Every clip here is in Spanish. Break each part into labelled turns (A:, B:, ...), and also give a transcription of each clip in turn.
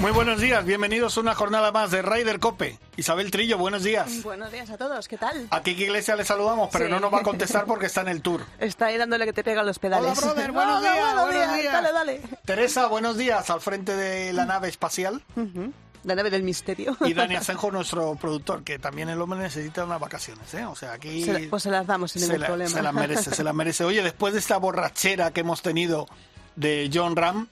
A: Muy buenos días, bienvenidos a una jornada más de Ryder Cope. Isabel Trillo, buenos días.
B: Buenos días a todos, ¿qué tal?
A: A Kiki Iglesia le saludamos, pero
B: Sí.
A: no nos va a contestar porque está en el tour.
B: Está ahí dándole que te pegan los pedales.
A: Hola, brother, buenos
B: Hola,
A: días,
B: buenos días,
A: días.
B: Dale, dale.
A: Teresa, buenos días, al frente de la nave espacial.
B: La nave del misterio.
A: Y Dani Asenjo, nuestro productor, que también el hombre necesita unas vacaciones, ¿eh? O sea, aquí...
B: Se la- pues se las damos sin ningún
A: la-
B: problema.
A: Se las merece, se las merece. Oye, después de esta borrachera que hemos tenido de John Ram,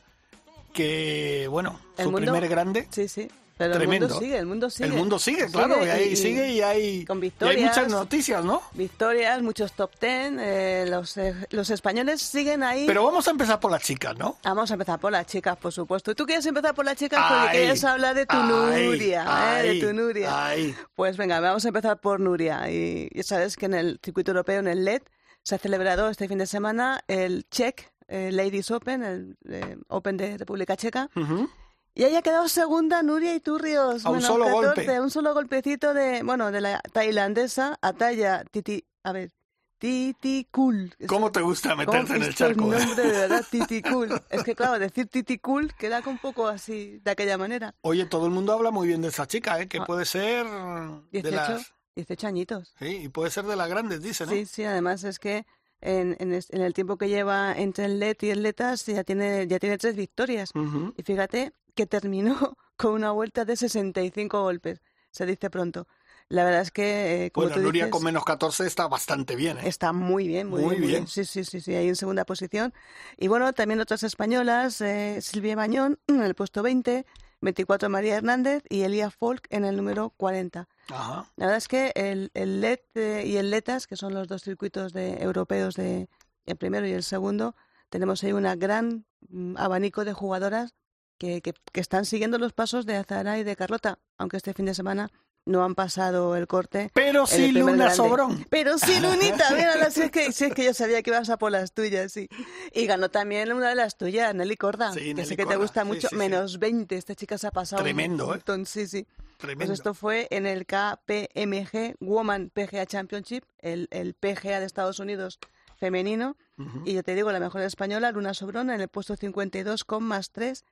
A: que, bueno,
B: El
A: su
B: mundo-
A: primer grande...
B: Sí, sí. Pero
A: Tremendo.
B: el mundo sigue, el mundo sigue.
A: El mundo sigue, claro, y ahí sigue y hay,
B: con
A: y hay
B: victorias.
A: muchas noticias, ¿no?
B: Victorias, muchos top ten. eh, los, eh, los españoles siguen ahí.
A: Pero vamos a empezar por las chicas, ¿no?
B: Vamos a empezar por las chicas, por supuesto. ¿Y tú quieres empezar por las chicas?
A: Ay,
B: Porque quieres hablar de tu
A: ay,
B: Nuria, ¿eh? de tu Nuria. Pues venga, vamos a empezar por Nuria. Y ya sabes que en el circuito europeo, en el LED, se ha celebrado este fin de semana el Czech eh, Ladies Open, el eh, Open de República Checa.
A: Ujú.
B: Y ahí ha quedado segunda Nuria Iturrios.
A: A un
B: Menos
A: solo
B: 14,
A: golpe.
B: Un solo golpecito de, bueno, de la tailandesa Ataya Titi, a ver, Titi Cool.
A: ¿Cómo te gusta meterse en el charco? eh?
B: nombres de verdad, Titi Cool. Es que claro, decir Titi Cool queda un poco así, de aquella manera.
A: Oye, todo el mundo habla muy bien de esa chica, ¿eh? Que
B: Ah.
A: puede ser de
B: 18,
A: las...
B: 18 añitos.
A: Sí, y puede ser de las grandes, dicen, ¿no?
B: Sí, sí, además es que en, en, en el tiempo que lleva entre el LED y el Letas ya tiene, ya tiene tres victorias.
A: Ujú.
B: Y fíjate que terminó con una vuelta de 65 golpes, se dice pronto. La verdad es que, eh, como
A: Bueno,
B: tú
A: Nuria
B: dices,
A: con menos 14 está bastante bien, ¿eh?
B: está muy bien, muy,
A: Muy
B: bien, muy
A: bien.
B: Sí, sí, sí, sí, ahí en segunda posición. Y bueno, también otras españolas, eh, Silvia Bañón en el puesto 20, 24 María Hernández y Elia Folk en el número 40.
A: Ajá.
B: La verdad es que el, el LED y el LETAS, que son los dos circuitos de, europeos de el primero y el segundo, tenemos ahí una gran mm, abanico de jugadoras que, que, que están siguiendo los pasos de Azara y de Carlota, aunque este fin de semana no han pasado el corte.
A: Pero sí, Luna
B: grande.
A: Sobrón.
B: Pero sí, Lunita, mira, si es, que, si es que yo sabía que ibas a por las tuyas, sí. Y ganó también una de las tuyas, Nelly Corda,
A: Sí,
B: que
A: Nelly
B: sé que te gusta mucho,
A: sí, sí.
B: menos 20, esta chica se ha pasado un
A: Tremendo, ¿eh?
B: sí, sí. Pues
A: Tremendo.
B: esto fue en el KPMG Woman PGA Championship, el, el PGA de Estados Unidos femenino. Y yo te digo, la mejor española, Luna Sobrón, en el puesto 52 con más 3.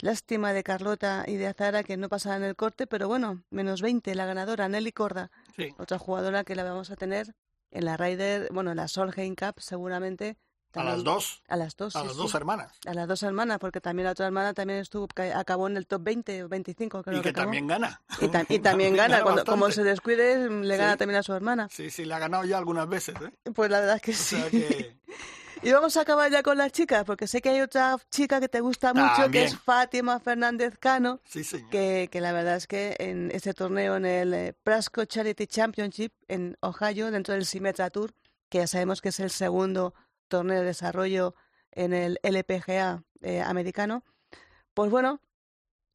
B: Lástima de Carlota y de Azara que no pasaban el corte, pero bueno, menos 20, la ganadora, Nelly Corda,
A: Sí.
B: otra jugadora que la vamos a tener en la Ryder, bueno, en la Solheim Cup seguramente.
A: A las
B: también-
A: dos.
B: A las dos,
A: A
B: sí,
A: las
B: sí.
A: dos hermanas.
B: A las dos hermanas, porque también la otra hermana también estuvo, ca- acabó en el top 20 o 25, creo
A: Y que también gana.
B: Y, tam- y también gana, cuando, como se descuide, le gana también a su hermana.
A: Sí, sí, la ha ganado ya algunas veces, ¿eh?
B: Pues la verdad es que
A: O
B: sí.
A: sea que...
B: Y vamos a acabar ya con las chicas, porque sé que hay otra chica que te gusta mucho, que es Fátima Fernández Cano,
A: Sí,
B: que, que la verdad es que en este torneo, en el eh, Prasco Charity Championship en Ohio, dentro del Symetra Tour, que ya sabemos que es el segundo torneo de desarrollo en el LPGA eh, americano, pues bueno,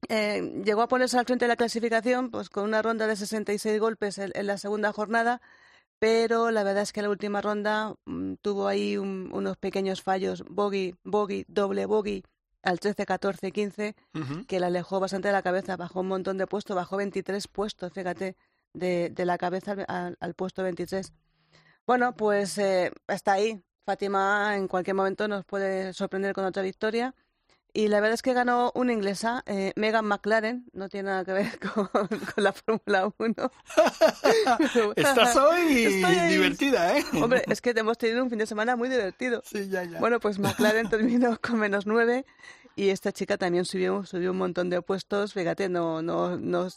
B: eh, llegó a ponerse al frente de la clasificación pues con una ronda de 66 golpes en, en la segunda jornada, pero la verdad es que la última ronda mm, tuvo ahí un- unos pequeños fallos, bogey, bogey, doble bogey al 13, 14, 15,
A: Ujú.
B: que la alejó bastante de la cabeza, bajó un montón de puestos, bajó 23 puestos, fíjate, de, de la cabeza al, al- al puesto 23. Bueno, pues eh, está ahí. Fátima en cualquier momento nos puede sorprender con otra victoria. Y la verdad es que ganó una inglesa, eh, Megan McLaren, no tiene nada que ver con, con la Fórmula 1.
A: Estás hoy
B: Estoy
A: divertida, ¿eh?
B: Hombre, es que hemos tenido un fin de semana muy divertido.
A: Sí, ya, ya.
B: Bueno, pues McLaren terminó con menos nueve y esta chica también subió, subió un montón de puestos. Fíjate, no, no, no,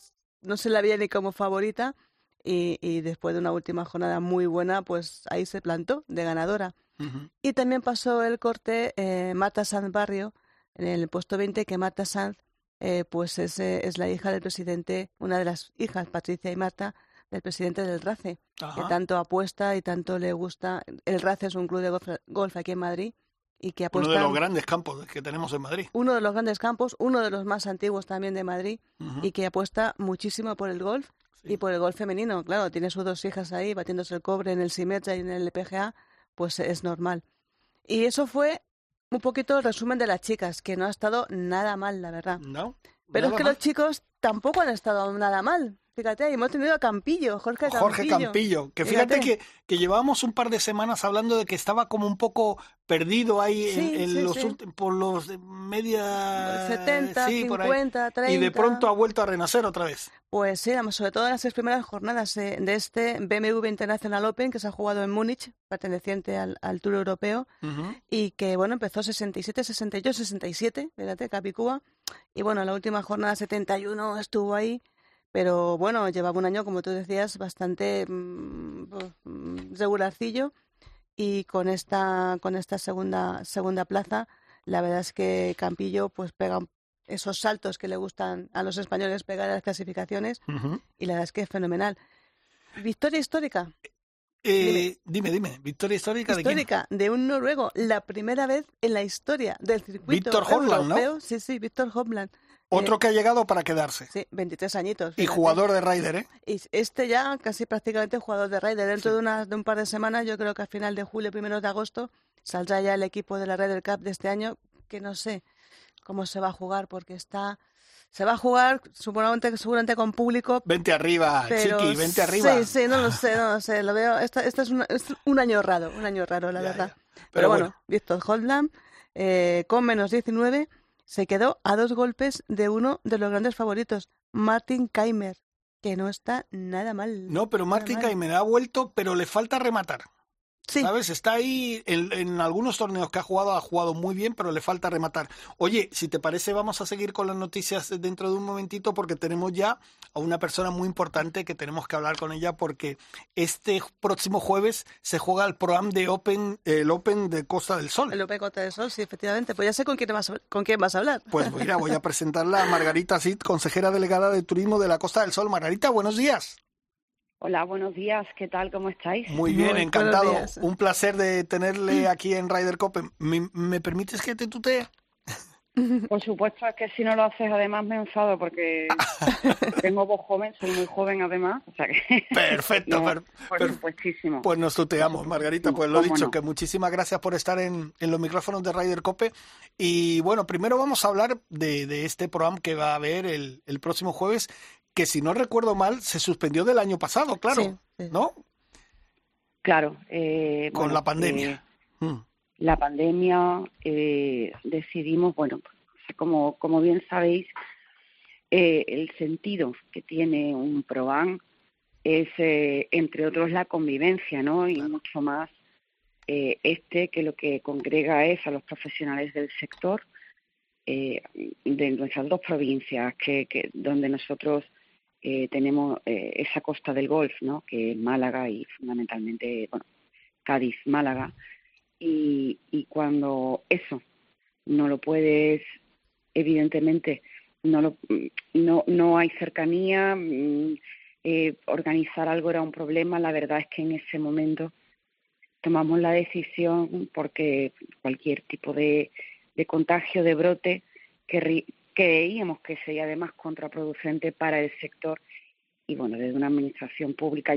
B: no se la veía ni como favorita y, y después de una última jornada muy buena, pues ahí se plantó de ganadora. Y también pasó el corte eh, Marta Sanz Barrio en el puesto 20, que Marta Sanz eh, pues es, eh, es la hija del presidente, una de las hijas, Patricia y Marta, del presidente del RACE, que tanto apuesta y tanto le gusta. El RACE es un club de golf, golf aquí en Madrid y que
A: Uno
B: apuesta
A: de los grandes campos que tenemos en Madrid.
B: uno de los grandes campos, uno de los más antiguos también de Madrid y que apuesta muchísimo por el golf
A: Sí.
B: y por el golf femenino. Claro, tiene sus dos hijas ahí batiéndose el cobre en el Simetra y en el LPGA, pues es normal. Y eso fue un poquito el resumen de las chicas, que no ha estado nada mal, la verdad.
A: ¿No?
B: Pero es que
A: mal.
B: los chicos tampoco han estado nada mal. Fíjate, hemos tenido a Campillo, Jorge Campillo.
A: Jorge Campillo, que fíjate,
B: Fíjate.
A: que, que llevábamos un par de semanas hablando de que estaba como un poco perdido ahí en,
B: Sí,
A: en
B: sí,
A: los
B: sí.
A: por los media
B: 70,
A: sí, por ahí.
B: 50, 30.
A: y de pronto ha vuelto a renacer otra vez.
B: Pues sí, sobre todo en las seis primeras jornadas de este BMW International Open que se ha jugado en Múnich, perteneciente al, al Tour Europeo, y que, bueno, empezó 67, 68, 67, fíjate, Capicúa, y bueno, la última jornada 71 estuvo ahí, pero bueno, llevaba un año, como tú decías, bastante mm, pues, mm, regularcillo, y con esta, con esta segunda, segunda plaza, la verdad es que Campillo pues pega esos saltos que le gustan a los españoles pegar a las clasificaciones, y la verdad es que es fenomenal. Victoria histórica,
A: Eh, dime, dime, victoria histórica, de quién?
B: histórica de un noruego, la primera vez en la historia del circuito
A: Víctor Hovland, ¿no?
B: europeo. Sí, sí, Víctor Hovland.
A: Otro que ha llegado para quedarse.
B: Sí, 23 añitos.
A: Y jugador de Ryder, ¿eh?
B: Y este ya casi prácticamente jugador de Ryder. Dentro de, una, de un par de semanas, yo creo que a final de julio, primeros de agosto, saldrá ya el equipo de la Ryder Cup de este año, que no sé cómo se va a jugar, porque está... Se va a jugar seguramente, seguramente con público,
A: Vente arriba,
B: pero
A: chiqui, vente arriba.
B: Sí, sí, no lo sé, no lo sé. Lo veo. Esta es, una- es un año raro, un año raro, la
A: Ya,
B: verdad.
A: ya.
B: Pero,
A: Pero
B: bueno,
A: bueno.
B: Víctor Holdland, eh, con menos 19, se quedó a dos golpes de uno de los grandes favoritos, Martin Keimer, que no está nada mal.
A: No, pero
B: mal.
A: Caimera ha vuelto, pero le falta rematar.
B: Sí,
A: ¿Sabes? Está ahí en, en algunos torneos que ha jugado, ha jugado muy bien, pero le falta rematar. Oye, si te parece, vamos a seguir con las noticias dentro de un momentito porque tenemos ya a una persona muy importante que tenemos que hablar con ella porque este próximo jueves se juega el programa de Open, el Open de Costa del Sol.
B: el Open Costa del Sol, sí, efectivamente. Pues ya sé con quién vas, con quién vas a hablar.
A: Pues mira, voy a presentarla a Margarita Cid, consejera delegada de turismo de la Costa del Sol. Margarita, buenos días.
C: Hola, buenos días. ¿Qué tal? ¿Cómo estáis?
A: Muy bien, encantado. Un placer de tenerle aquí en Ryder Cup. ¿Me, me permites que te tutee?
C: Por supuesto, es que si no lo haces, además me enfado porque tengo voz joven, soy muy joven además. O sea que.
A: Perfecto,
C: No,
A: per-
C: por
A: per-
C: supuestísimo.
A: pues nos tuteamos, Margarita. Pues lo
C: ¿Cómo
A: dicho,
C: no?
A: que muchísimas gracias por estar en, en los micrófonos de Ryder Cope. Y bueno, primero vamos a hablar de, de este programa que va a haber el, el próximo jueves, que si no recuerdo mal, se suspendió del año pasado, claro,
B: Sí, sí.
A: ¿no?
C: Claro. eh,
A: Con
C: bueno,
A: la pandemia.
C: eh,
A: Mm,
C: la pandemia, eh, decidimos, bueno, pues, como, como bien sabéis, eh, el sentido que tiene un PROAN es, eh, entre otros, la convivencia, ¿no? Y mucho más eh, este que lo que congrega es a los profesionales del sector eh, de nuestras dos provincias, que, que donde nosotros eh, tenemos eh, esa costa del Golf, ¿no? Que es Málaga y fundamentalmente, bueno, Cádiz, Málaga. Y, y cuando eso no lo puedes, evidentemente, no, lo, no, no hay cercanía, mm, eh, organizar algo era un problema, la verdad es que en ese momento tomamos la decisión porque cualquier tipo de, de contagio, de brote, que creíamos que sería además contraproducente para el sector. Y bueno, desde una administración pública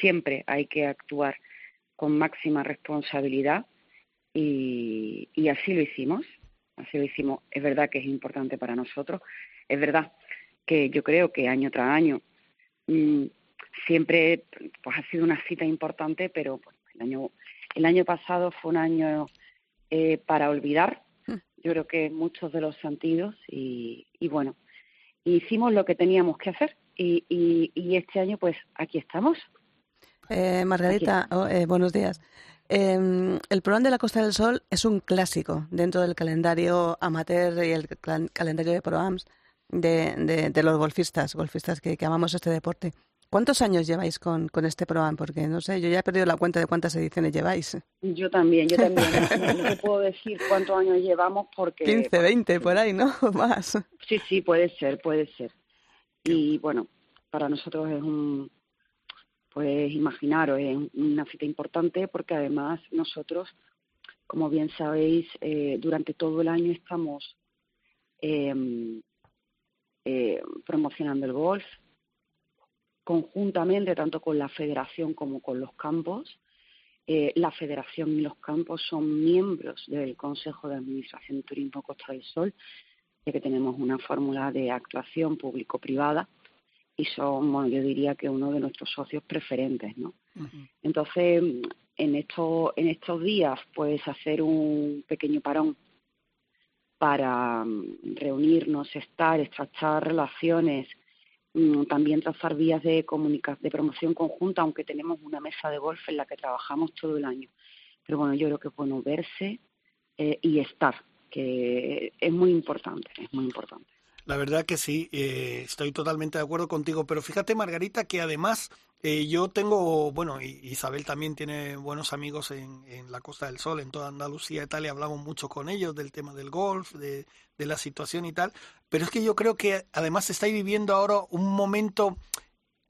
C: siempre hay que actuar con máxima responsabilidad. Y, y así lo hicimos, así lo hicimos. Es verdad que es importante para nosotros, es verdad que yo creo que año tras año mm, siempre pues ha sido una cita importante, pero pues, el año el año pasado fue un año eh, para olvidar, yo creo que muchos de los sentidos y, y bueno, hicimos lo que teníamos que hacer y, y, y este año pues aquí estamos.
B: Eh, Margarita, oh, eh, buenos días. Eh, el programa de la Costa del Sol es un clásico dentro del calendario amateur y el calendario de proams de, de, de los golfistas, golfistas que, que amamos este deporte. ¿Cuántos años lleváis con, con este programa? Porque no sé, yo ya he perdido la cuenta de cuántas ediciones lleváis.
C: Yo también, yo también. No, no te puedo decir cuántos años llevamos porque...
B: 15, 20, por ahí, ¿no? Más.
C: Sí, sí, puede ser, puede ser. Y bueno, para nosotros es un, pues imaginaros, es una cita importante porque además nosotros como bien sabéis, eh, durante todo el año estamos em, eh, promocionando el golf conjuntamente, tanto con la federación como con los campos. Eh, la federación y los campos son miembros del Consejo de Administración de Turismo Costa del Sol, ya que tenemos una fórmula de actuación público-privada y son, bueno, yo diría que uno de nuestros socios preferentes, ¿no? Entonces, en estos, en estos días, pues hacer un pequeño parón para mm, reunirnos, estar, estrechar relaciones, también trazar vías de de promoción conjunta, aunque tenemos una mesa de golf en la que trabajamos todo el año. Pero bueno, yo creo que es bueno verse eh, y estar, que es muy importante, es muy importante.
A: La verdad que sí, eh, estoy totalmente de acuerdo contigo, pero fíjate Margarita que además eh, yo tengo, bueno, Isabel también tiene buenos amigos en, en, la Costa del Sol, en toda Andalucía y tal, y hablamos mucho con ellos del tema del golf, de, de la situación y tal, pero es que yo creo que además estáis viviendo ahora un momento,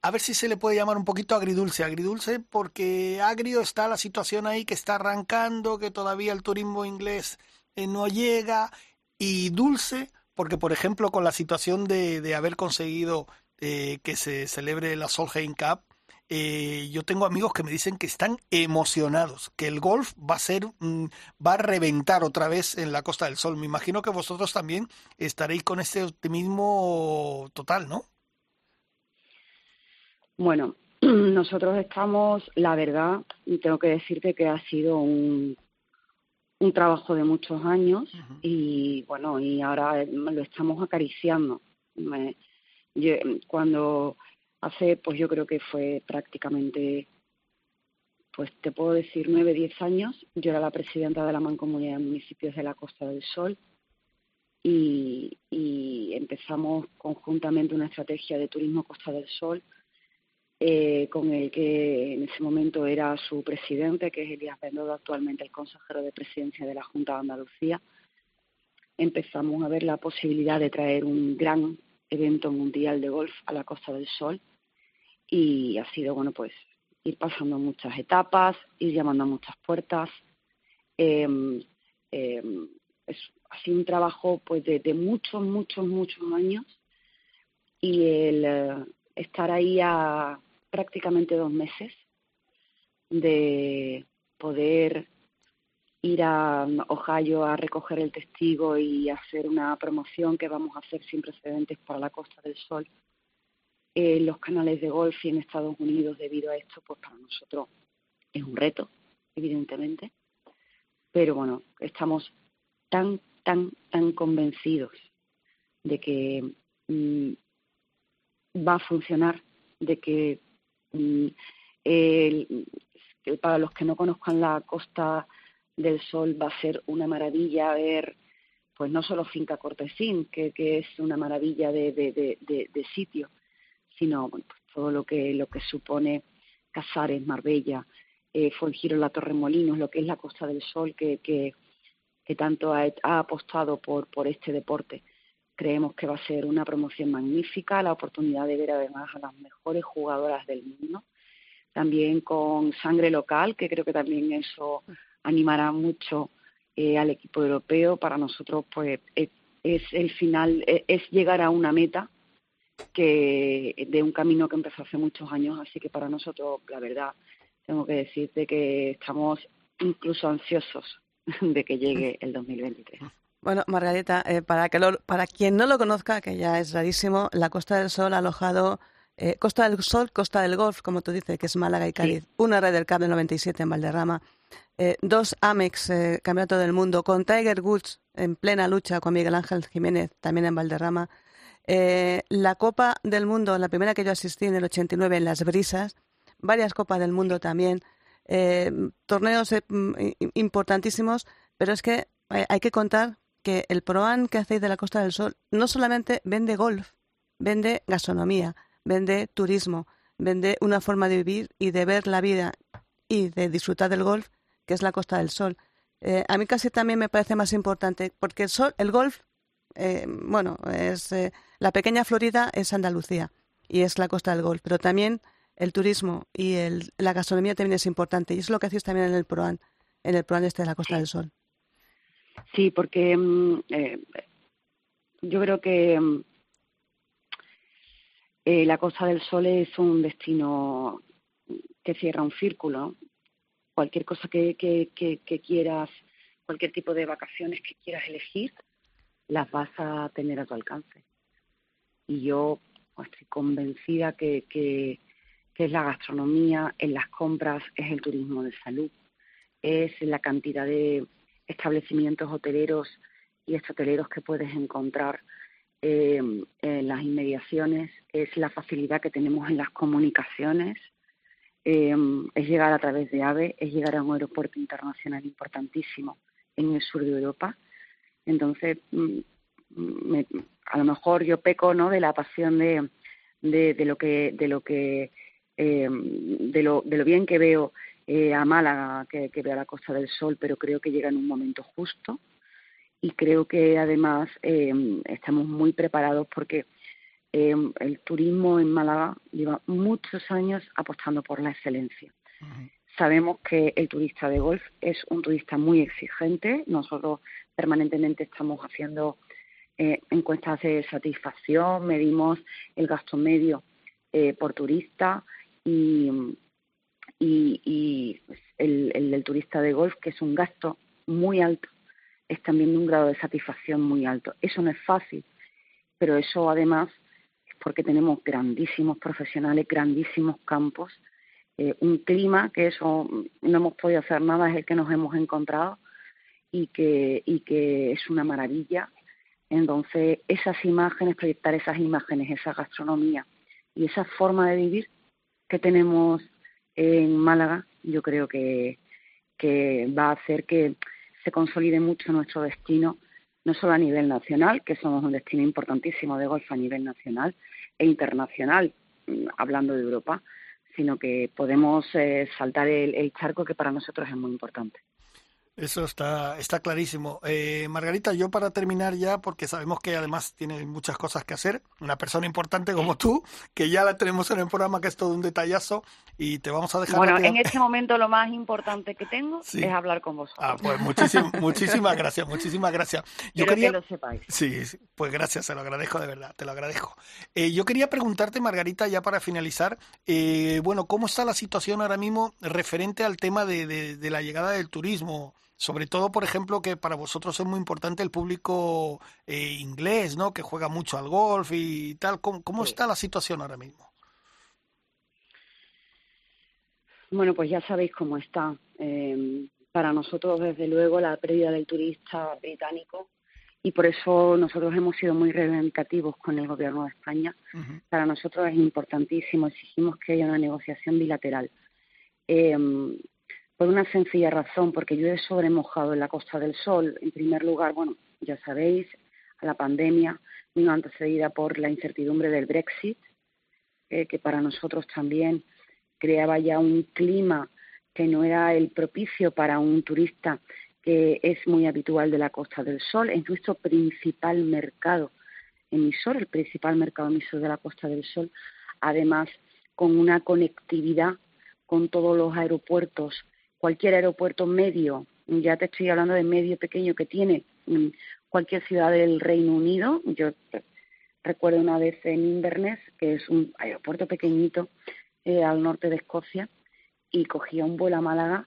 A: a ver si se le puede llamar un poquito agridulce, agridulce porque agrio está la situación ahí que está arrancando, que todavía el turismo inglés eh, no llega, y dulce porque, por ejemplo, con la situación de, de haber conseguido eh, que se celebre la Solheim Cup, eh, yo tengo amigos que me dicen que están emocionados, que el golf va a ser, va a reventar otra vez en la Costa del Sol. Me imagino que vosotros también estaréis con este optimismo total, ¿no?
C: Bueno, nosotros estamos, la verdad, tengo que decirte que ha sido un, un trabajo de muchos años y bueno, y ahora lo estamos acariciando. Me, yo, cuando hace, pues yo creo que fue prácticamente, pues te puedo decir, nueve, diez años, yo era la presidenta de la Mancomunidad de Municipios de la Costa del Sol y, y empezamos conjuntamente una estrategia de turismo Costa del Sol eh, con el que en ese momento era su presidente, que es Elías Bendodo, actualmente el consejero de presidencia de la Junta de Andalucía. Empezamos a ver la posibilidad de traer un gran evento mundial de golf a la Costa del Sol y ha sido, bueno, pues ir pasando muchas etapas, ir llamando a muchas puertas. Eh, eh, es, ha sido un trabajo pues de, de muchos, muchos, muchos años y el eh, estar ahí a, prácticamente dos meses de poder ir a Ohio a recoger el testigo y hacer una promoción que vamos a hacer sin precedentes para la Costa del Sol. en los canales de golf y en Estados Unidos debido a esto, pues para nosotros es un reto, evidentemente. Pero bueno, estamos tan, tan, tan convencidos de que mm, va a funcionar, de que el, para los que no conozcan la Costa del Sol va a ser una maravilla ver, pues no solo Finca Cortesín, que, que es una maravilla de, de, de, de sitio, sino pues todo lo que, lo que supone Casares, Marbella, eh, Giro La Torremolinos, lo que es la Costa del Sol, que, que, que tanto ha, ha apostado por, por este deporte. Creemos que va a ser una promoción magnífica, la oportunidad de ver además a las mejores jugadoras del mundo, también con sangre local, que creo que también eso animará mucho eh, al equipo europeo. Para nosotros, pues, es, es el final, es, es llegar a una meta que de un camino que empezó hace muchos años, así que para nosotros, la verdad, tengo que decirte que estamos incluso ansiosos de que llegue el 2023.
B: Bueno, Margarita, eh, para, que lo, para quien no lo conozca, que ya es rarísimo, la Costa del Sol ha alojado eh, Costa del Sol, Costa del Golf, como tú dices, que es Málaga y Cádiz, sí. una Red del Cup del 97 en Valderrama, eh, dos Amex, eh, Campeonato del Mundo, con Tiger Woods en plena lucha con Miguel Ángel Jiménez, también en Valderrama, eh, la Copa del Mundo, la primera que yo asistí en el 89 en Las Brisas, varias Copas del Mundo también, eh, torneos eh, importantísimos, pero es que hay que contar que el ProAn que hacéis de la Costa del Sol no solamente vende golf, vende gastronomía, vende turismo, vende una forma de vivir y de ver la vida y de disfrutar del golf, que es la Costa del Sol. Eh, a mí casi también me parece más importante, porque el, sol, el golf, eh, bueno, es eh, la pequeña Florida es Andalucía y es la Costa del Golf, pero también el turismo y el, la gastronomía también es importante y es lo que hacéis también en el ProAn en el plan este de la Costa del Sol.
C: Sí, porque mm, eh, yo creo que mm, eh, la Costa del Sol es un destino que cierra un círculo. Cualquier cosa que, que, que, quieras, cualquier tipo de vacaciones que quieras elegir, las vas a tener a tu alcance. Y yo pues, estoy convencida que, que, es la gastronomía, en las compras, es el turismo de salud, es la cantidad de establecimientos hoteleros y hoteleros que puedes encontrar eh, en las inmediaciones, es la facilidad que tenemos en las comunicaciones, eh, es llegar a través de AVE, es llegar a un aeropuerto internacional importantísimo en el sur de Europa. Entonces, mm, a lo mejor yo peco no de la pasión de, de, lo que de lo que eh, de lo de lo bien que veo eh, a Málaga que, que veo la Costa del Sol pero creo que llega en un momento justo y creo que además eh, estamos muy preparados porque el turismo en Málaga lleva muchos años apostando por la excelencia. Sabemos que el turista de golf es un turista muy exigente. Nosotros permanentemente estamos haciendo eh, encuestas de satisfacción, medimos el gasto medio eh, por turista y, y, pues, el, el, del turista de golf, que es un gasto muy alto, es también de un grado de satisfacción muy alto. Eso no es fácil, pero eso además es porque tenemos grandísimos profesionales, grandísimos campos, eh, un clima que eso no hemos podido hacer nada, es el que nos hemos encontrado y que, y que es una maravilla entonces, esas imágenes, proyectar esas imágenes, esa gastronomía y esa forma de vivir que tenemos en Málaga, yo creo que, va a hacer que se consolide mucho nuestro destino, no solo a nivel nacional, que somos un destino importantísimo de golf a nivel nacional e internacional, mm, hablando de Europa, sino que podemos eh, saltar el charco que para nosotros es muy importante.
A: Eso está, está clarísimo. Eh, Margarita, yo para terminar ya, porque sabemos que además tiene muchas cosas que hacer, una persona importante como tú, que ya la tenemos en el programa, que es todo un detallazo, y te vamos a dejar...
C: Bueno, en este momento lo más importante que tengo es hablar con vosotros.
A: Ah, pues muchísimas gracias, muchísimas gracias.
C: Yo quería... que lo sepáis.
A: Sí, pues gracias, se lo agradezco de verdad, te lo agradezco. Eh, yo quería preguntarte, Margarita, ya para finalizar, eh, bueno, ¿cómo está la situación ahora mismo referente al tema de, de la llegada del turismo? Sobre todo, por ejemplo, que para vosotros es muy importante el público eh, inglés, ¿no? Que juega mucho al golf y tal. ¿Cómo, está la situación ahora mismo?
C: Bueno, pues ya sabéis cómo está. Em, para nosotros, desde luego, la pérdida del turista británico y por eso nosotros hemos sido muy reivindicativos con el gobierno de España. Para nosotros es importantísimo, exigimos que haya una negociación bilateral. Eh, por una sencilla razón, porque yo he sobremojado en la Costa del Sol. En primer lugar, bueno, ya sabéis, a la pandemia vino antecedida por la incertidumbre del Brexit, eh, que para nosotros también creaba ya un clima que no era el propicio para un turista que es muy habitual de la Costa del Sol. Es nuestro principal mercado emisor, el principal mercado emisor de la Costa del Sol, además con una conectividad con todos los aeropuertos cualquier aeropuerto medio, ya te estoy hablando de medio pequeño que tiene cualquier ciudad del Reino Unido. Yo recuerdo una vez en Inverness, que es un aeropuerto pequeñito eh, al norte de Escocia, y cogía un vuelo a Málaga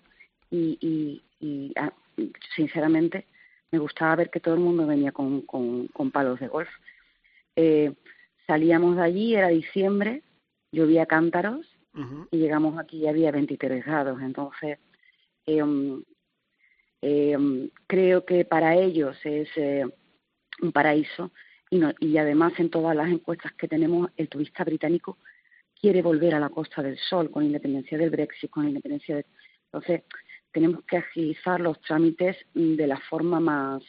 C: y, ah, sinceramente me gustaba ver que todo el mundo venía con, con, palos de golf. Eh, salíamos de allí, era diciembre, llovía cántaros y llegamos aquí y había 23 grados. Entonces, creo que para ellos es eh, un paraíso y, además en todas las encuestas que tenemos el turista británico quiere volver a la Costa del Sol con independencia del Brexit, con independencia de... Entonces, tenemos que agilizar los trámites de la forma más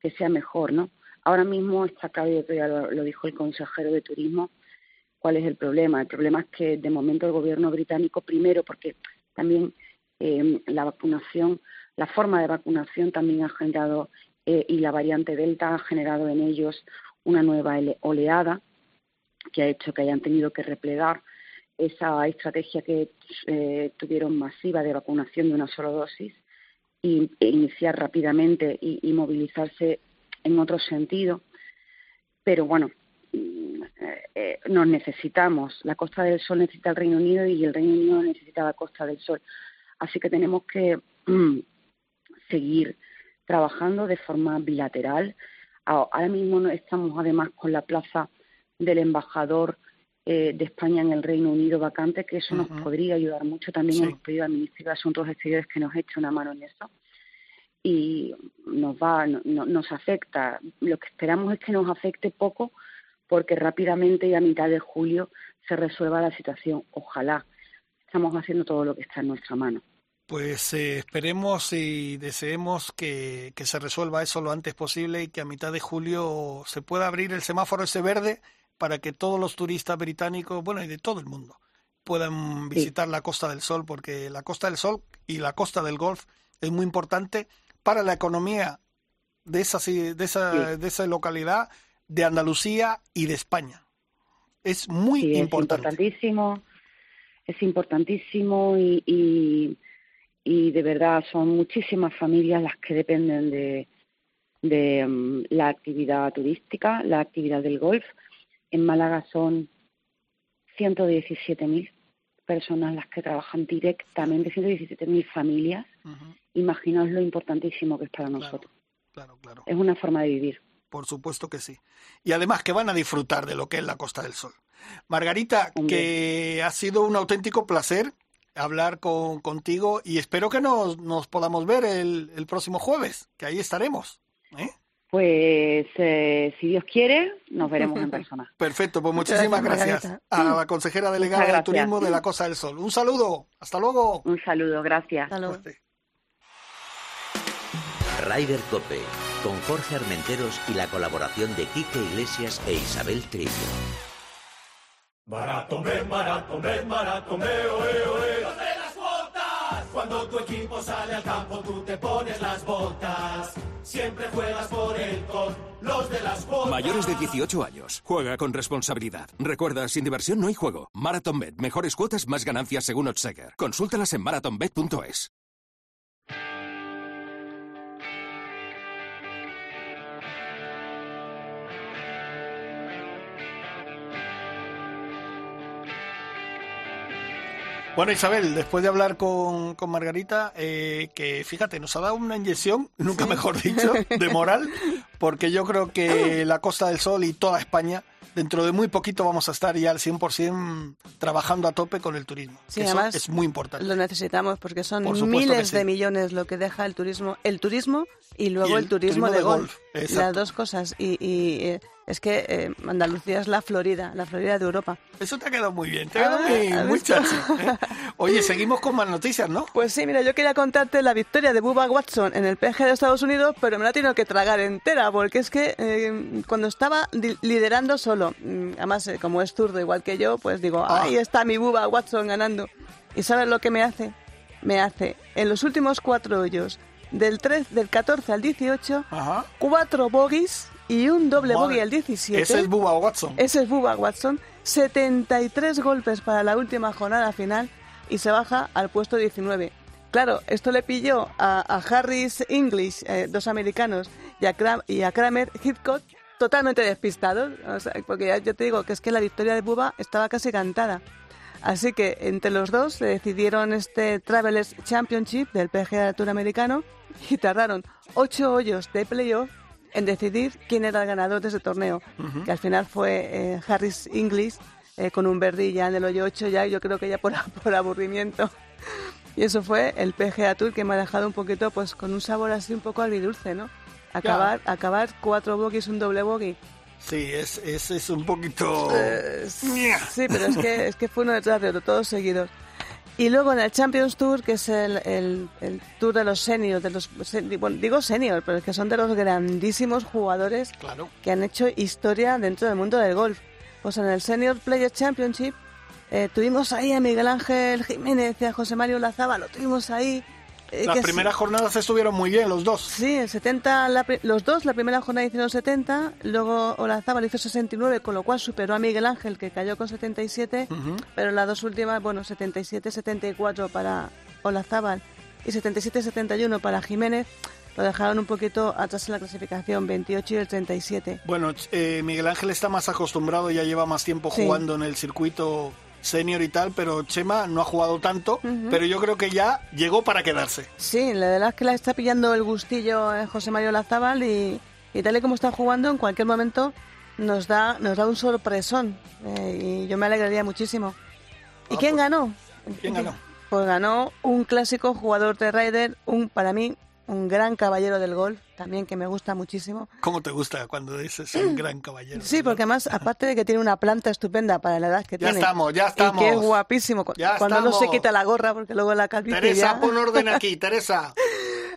C: que sea mejor, ¿no? Ahora mismo está claro, ya lo, dijo el consejero de Turismo, cuál es el problema. El problema es que de momento el gobierno británico, primero, porque también eh, la vacunación, la forma de vacunación también ha generado eh, y la variante Delta ha generado en ellos una nueva oleada que ha hecho que hayan tenido que replegar esa estrategia que eh, tuvieron masiva de vacunación de una sola dosis y, e iniciar rápidamente y, movilizarse en otro sentido. Pero bueno, mm, eh, nos necesitamos. La Costa del Sol necesita el Reino Unido y el Reino Unido necesita la Costa del Sol. Así que tenemos que mm, seguir trabajando de forma bilateral. Ahora mismo estamos además con la plaza del embajador eh, de España en el Reino Unido vacante, que eso nos podría ayudar mucho. También hemos pedido al Ministerio de Asuntos Exteriores que nos eche una mano en eso. Y nos va, nos afecta. Lo que esperamos es que nos afecte poco, porque rápidamente y a mitad de julio se resuelva la situación. Ojalá. Estamos haciendo todo lo que está en nuestra mano.
A: Pues eh, esperemos y deseemos que, que, se resuelva eso lo antes posible y que a mitad de julio se pueda abrir el semáforo ese verde para que todos los turistas británicos, bueno, y de todo el mundo, puedan visitar la Costa del Sol, porque la Costa del Sol y la Costa del Golf es muy importante para la economía de esa, de esa, de esa localidad, de Andalucía y de España. Es muy importante.
C: Es importantísimo, es importantísimo y, y, y, de verdad son muchísimas familias las que dependen de, de mm, la actividad turística, la actividad del golf en Málaga son 117.000 personas las que trabajan directamente, 117.000 familias. Imaginaos lo importantísimo que es para nosotros.
A: Claro, claro.
C: Es una forma de vivir.
A: Por supuesto que sí. Y además que van a disfrutar de lo que es la Costa del Sol. Margarita, que ha sido un auténtico placer hablar con, contigo y espero que nos, nos podamos ver el, el próximo jueves, que ahí estaremos. ¿eh?
C: Pues eh, si Dios quiere, nos veremos en persona.
A: Perfecto, pues muchísimas gracias, a la consejera delegada de Turismo de la Costa del Sol. Un saludo, hasta luego.
C: Un saludo, gracias.
D: Rider Cope, con Jorge Armenteros y la colaboración de Quique Iglesias e Isabel Trillo.
E: Cuando tu equipo sale al campo, tú te pones las botas. Siempre juegas por el con los de las botas.
F: Mayores de 18 años. Juega con responsabilidad. Recuerda, sin diversión no hay juego. MarathonBet. Mejores cuotas, más ganancias según Otsaker. Consúltalas en marathonbet.es.
A: Bueno, Isabel, después de hablar con, con Margarita, eh, que fíjate, nos ha dado una inyección, nunca mejor dicho, de moral, porque yo creo que la Costa del Sol y toda España dentro de muy poquito vamos a estar ya al 100% trabajando a tope con el turismo.
B: Sí, además
A: es muy importante.
B: Lo necesitamos porque son miles de millones lo que deja el turismo, el turismo y luego el, turismo, de, golf. Las dos cosas. Y, eh, es que eh, Andalucía es la Florida, la Florida de Europa.
A: Eso te ha quedado muy bien, te ha quedado ah, muy, muy ¿eh? Oye, seguimos con más noticias, ¿no?
B: Pues sí, mira, yo quería contarte la victoria de Bubba Watson en el PG de Estados Unidos, pero me la he tenido que tragar entera, porque es que cuando estaba liderando solo, mm, además como es zurdo igual que yo, pues digo, ah. ahí está mi Bubba Watson ganando. ¿Y sabes lo que me hace? Me hace en los últimos cuatro hoyos del, 3, del 14 al 18, cuatro bogies y un doble bogey al 17.
A: Ese es Bubba Watson.
B: Ese es Bubba Watson. 73 golpes para la última jornada final y se baja al puesto 19. Claro, esto le pilló a, Harris English, eh, dos americanos, y a, y a Kramer Hitchcock totalmente despistados. porque ya, yo te digo que es que la victoria de Bubba estaba casi cantada. Así que entre los dos decidieron este Travelers Championship del PGA Tour americano y tardaron ocho hoyos de playoff en decidir quién era el ganador de ese torneo, que al final fue eh, Harris English eh, con un verde ya en el hoyo 8 ya, yo creo que ya por, por aburrimiento. Y eso fue el PGA Tour que me ha dejado un poquito pues con un sabor así un poco agridulce, ¿no? Acabar, acabar cuatro bogies, un doble bogey.
A: Sí, es, es, es un poquito...
B: Eh, sí, pero es que, es que fue uno detrás de otro, todos seguidos. Y luego en el Champions Tour, que es el, el, tour de los seniors, de los, bueno, digo senior, pero es que son de los grandísimos jugadores que han hecho historia dentro del mundo del golf. Pues en el Senior Players Championship eh, tuvimos ahí a Miguel Ángel Jiménez y a José Mario Lazaba, lo tuvimos ahí
A: eh, Las primeras jornadas estuvieron muy bien, los dos.
B: Sí, el 70, los dos, la primera jornada hicieron 70, luego Olazábal hizo 69, con lo cual superó a Miguel Ángel, que cayó con 77, pero las dos últimas, bueno, 77, 74 para Olazábal y 77-71 para Jiménez. Lo dejaron un poquito atrás en la clasificación, 28 y el 37.
A: Bueno, eh, Miguel Ángel está más acostumbrado, ya lleva más tiempo
B: Sí.
A: jugando en el circuito senior y tal, pero Chema no ha jugado tanto, pero yo creo que ya llegó para quedarse.
B: Sí, la verdad es que la está pillando el gustillo eh, José Mario Lazábal y, y tal y como está jugando, en cualquier momento nos da, nos da un sorpresón. eh, y yo me alegraría muchísimo. ¿Y
A: Ah,
B: quién
A: pues,
B: ganó?
A: ¿quién ganó?
B: Pues ganó un clásico jugador de Ryder, un para mí un gran caballero del golf, también que me gusta muchísimo.
A: ¿Cómo te gusta cuando dices un gran caballero?
B: Sí, porque además, aparte de que tiene una planta estupenda para la edad que
A: Ya
B: tiene.
A: estamos, ya estamos.
B: Y que es guapísimo.
A: Ya
B: cuando no se
A: estamos.
B: quita la gorra, porque luego la calvicie
A: Teresa,
B: ya-
A: pon orden aquí, Teresa.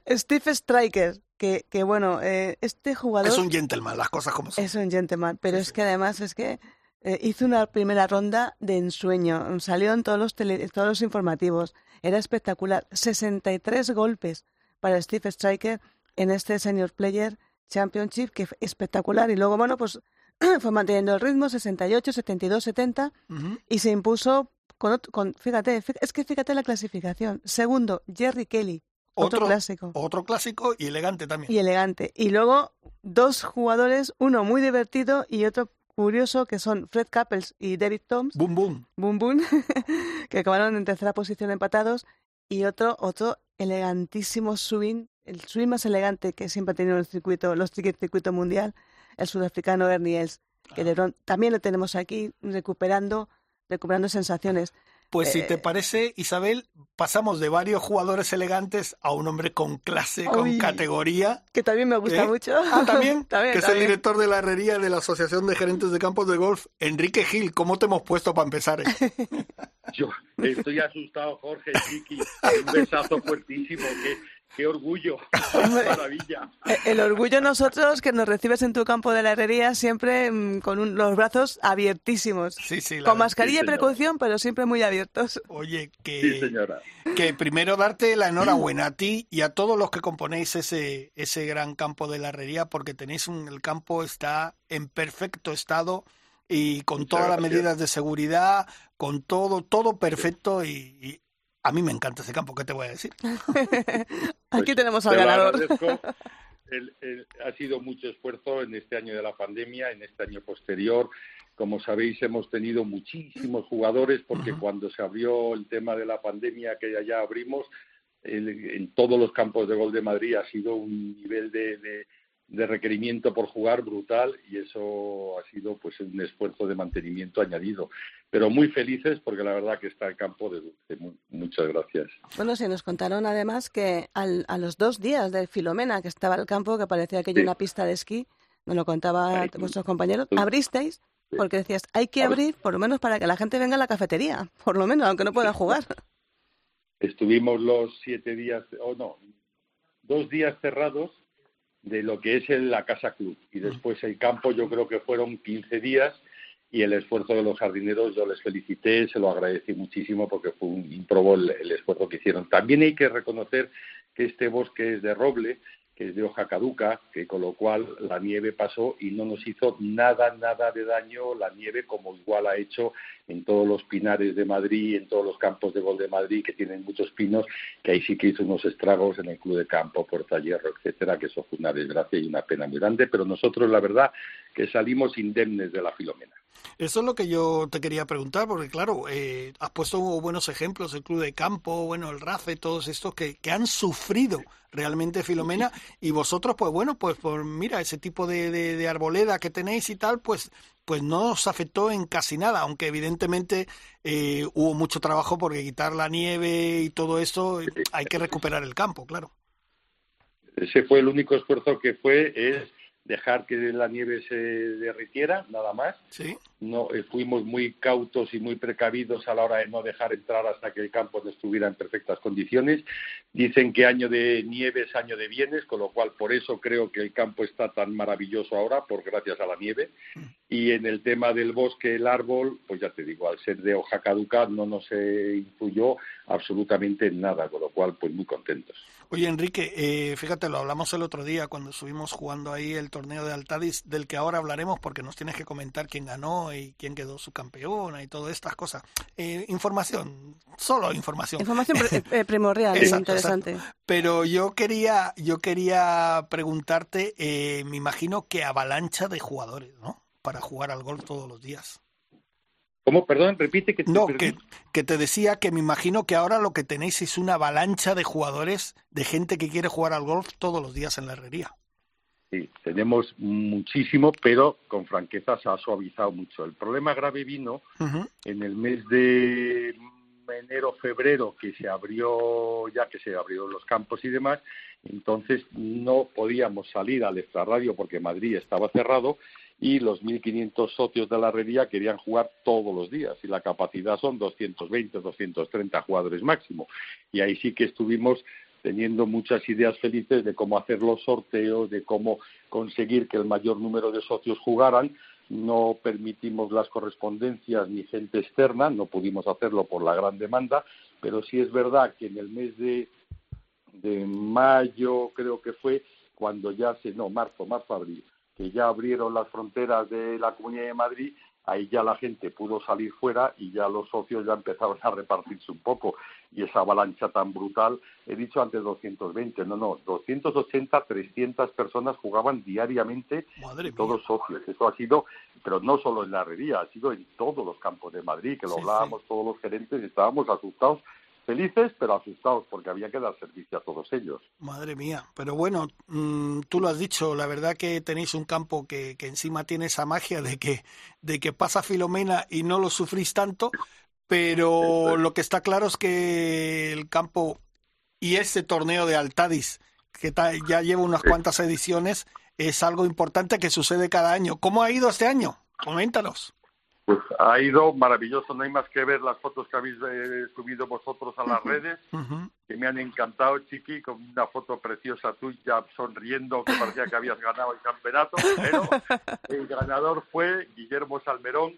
B: Steve Striker, que, que bueno, eh, este jugador
A: Es un gentleman, las cosas como son.
B: es un gentleman, pero es que además es que eh, hizo una primera ronda de ensueño, salió en todos los, tele- todos los informativos, era espectacular, 63 golpes para Steve Striker en este Senior Player Championship, que fue espectacular, y luego, bueno, pues fue manteniendo el ritmo, 68, 72, 70,
A: Ujú.
B: y se impuso con, con fíjate, fí- es que fíjate la clasificación. Segundo, Jerry Kelly, otro,
A: Otro-
B: clásico.
A: Otro clásico y elegante también.
B: Y elegante. Y luego dos jugadores, uno muy divertido y otro curioso, que son Fred Couples y David Toms,
A: Boom, boom.
B: boom boom, que acabaron en tercera posición empatados, y otro, otro elegantísimo swing, el swing más elegante que siempre ha tenido el circuito, los circuit- circuito mundial, el sudafricano Ernie Els, que de pronto también lo tenemos aquí recuperando, recuperando sensaciones.
A: Pues si
B: Eh,
A: te parece, Isabel, pasamos de varios jugadores elegantes a un hombre con clase, con
B: Uy.
A: categoría.
B: Que también me gusta
A: ¿Eh?
B: mucho.
A: Ah, también,
B: También,
A: que es el director de la herrería de la Asociación de Gerentes de Campos de Golf, Enrique Gil. ¿Cómo te hemos puesto para empezar? eh?
G: Yo estoy asustado, Jorge, Chiqui. Un besazo fuertísimo. Qué, qué orgullo. Qué maravilla.
B: Eh, El orgullo nosotros que nos recibes en tu campo de la herrería siempre mm, con un- los brazos abiertísimos.
A: Sí, sí. la
B: Con mascarilla y precaución, pero siempre muy abiertos.
A: Oye, que,
G: Sí, señora.
A: que primero darte la enhorabuena a ti y a todos los que componéis ese, ese gran campo de la herrería, porque tenéis un, el campo está en perfecto estado y con
G: Muchas
A: todas las medidas de seguridad, con todo, todo perfecto y, y a mí me encanta ese campo, ¿qué te voy a decir?
B: Aquí
G: Pues,
B: tenemos al
G: te
B: ganador.
G: agradezco. El- el- ha sido mucho esfuerzo en este año de la pandemia, en este año posterior. Como sabéis, hemos tenido muchísimos jugadores porque cuando se abrió el tema de la pandemia, que ya, ya abrimos, el- en todos los campos de gol de Madrid ha sido un nivel de, de- de requerimiento por jugar brutal y eso ha sido pues un esfuerzo de mantenimiento añadido. Pero muy felices porque la verdad que está el campo de dulce. Mu- Muchas gracias.
B: Bueno, sí, nos contaron además que al- a los dos días de Filomena, que estaba el campo, que parecía aquello
G: Sí.
B: una pista de esquí, nos lo contaban
G: Ahí,
B: vuestros compañeros, abristeis porque decías, hay que
G: Abri-
B: abrir por lo menos para que la gente venga a la cafetería, por lo menos, aunque no pueda jugar.
G: estuvimos los siete días, o no, dos días cerrados de lo que es el- la Casa Club. Y después el campo yo creo que fueron 15 días y el esfuerzo de los jardineros yo les felicité, se lo agradecí muchísimo porque fue un improbo el, el esfuerzo que hicieron. También hay que reconocer que este bosque es de roble, que es de hoja caduca, que con lo cual la nieve pasó y no nos hizo nada, nada de daño la nieve como igual ha hecho en todos los pinares de Madrid, en todos los campos de gol de Madrid que tienen muchos pinos, que ahí sí que hizo unos estragos en el Club de Campo, Puerta Hierro, etcétera, que eso fue una desgracia y una pena muy grande, pero nosotros la verdad que salimos indemnes de la Filomena.
A: Eso es lo que yo te quería preguntar, porque claro, eh, has puesto buenos ejemplos, el Club de Campo, bueno, el RAFE, todos estos que, que han sufrido realmente Filomena, y vosotros, pues bueno, pues, pues mira, ese tipo de, de, arboleda que tenéis y tal, pues, pues no os afectó en casi nada, aunque evidentemente eh, hubo mucho trabajo porque quitar la nieve y todo esto, eh, hay que recuperar el campo, claro.
G: Ese fue el único esfuerzo que fue, dejar que la nieve se derritiera, nada más.
A: Sí,
G: No, eh, fuimos muy cautos y muy precavidos a la hora de no dejar entrar hasta que el campo no estuviera en perfectas condiciones. Dicen que año de nieve es año de bienes, con lo cual por eso creo que el campo está tan maravilloso ahora, por gracias a la nieve. Y en el tema del bosque, el árbol, pues ya te digo, al ser de hoja caduca no nos eh, influyó absolutamente en nada, con lo cual pues muy contentos.
A: Oye, Enrique, eh, fíjate, lo hablamos el otro día cuando estuvimos jugando ahí el torneo de Altadis, del que ahora hablaremos porque nos tienes que comentar quién ganó y quién quedó su campeona y todas estas cosas. Eh, información, solo información.
B: Información eh, primordial, es interesante.
A: Pero yo quería, yo quería preguntarte, eh, me imagino que avalancha de jugadores, ¿no? Para jugar al golf todos los días.
G: ¿Cómo? Perdón, repite que te
A: No, que, que, te decía que me imagino que ahora lo que tenéis es una avalancha de jugadores, de gente que quiere jugar al golf todos los días en la herrería.
G: Sí, tenemos muchísimo, pero con franqueza se ha suavizado mucho. El problema grave vino en el mes de enero, febrero, que se abrió, ya que se abrieron los campos y demás, entonces no podíamos salir al extrarradio porque Madrid estaba cerrado y los 1.500 socios de la herrería querían jugar todos los días y la capacidad son 220, 230 jugadores máximo. Y ahí sí que estuvimos teniendo muchas ideas felices de cómo hacer los sorteos, de cómo conseguir que el mayor número de socios jugaran. No permitimos las correspondencias ni gente externa, no pudimos hacerlo por la gran demanda, pero sí es verdad que en el mes de, de mayo, creo que fue, cuando ya se, no, marzo, marzo, abril, que ya abrieron las fronteras de la Comunidad de Madrid, ahí ya la gente pudo salir fuera y ya los socios ya empezaron a repartirse un poco. Y esa avalancha tan brutal, he dicho antes 220, no, no, 280, 300 personas jugaban diariamente, todos socios, eso ha sido, pero no solo en la herrería, ha sido en todos los campos de Madrid, que lo hablábamos todos los gerentes y estábamos asustados felices pero asustados porque había que dar servicio a todos ellos.
A: Madre mía, pero bueno, mm, tú lo has dicho, la verdad que tenéis un campo que, que encima tiene esa magia de que, de que pasa Filomena y no lo sufrís tanto, pero lo que está claro es que el campo y ese torneo de Altadis, que ya lleva unas cuantas ediciones, es algo importante que sucede cada año. ¿Cómo ha ido este año? Coméntanos.
G: Pues ha ido maravilloso, no hay más que ver las fotos que habéis eh, subido vosotros a las redes, que me han encantado, Chiqui, con una foto preciosa tuya sonriendo, que parecía que habías ganado el campeonato, pero el ganador fue Guillermo Salmerón,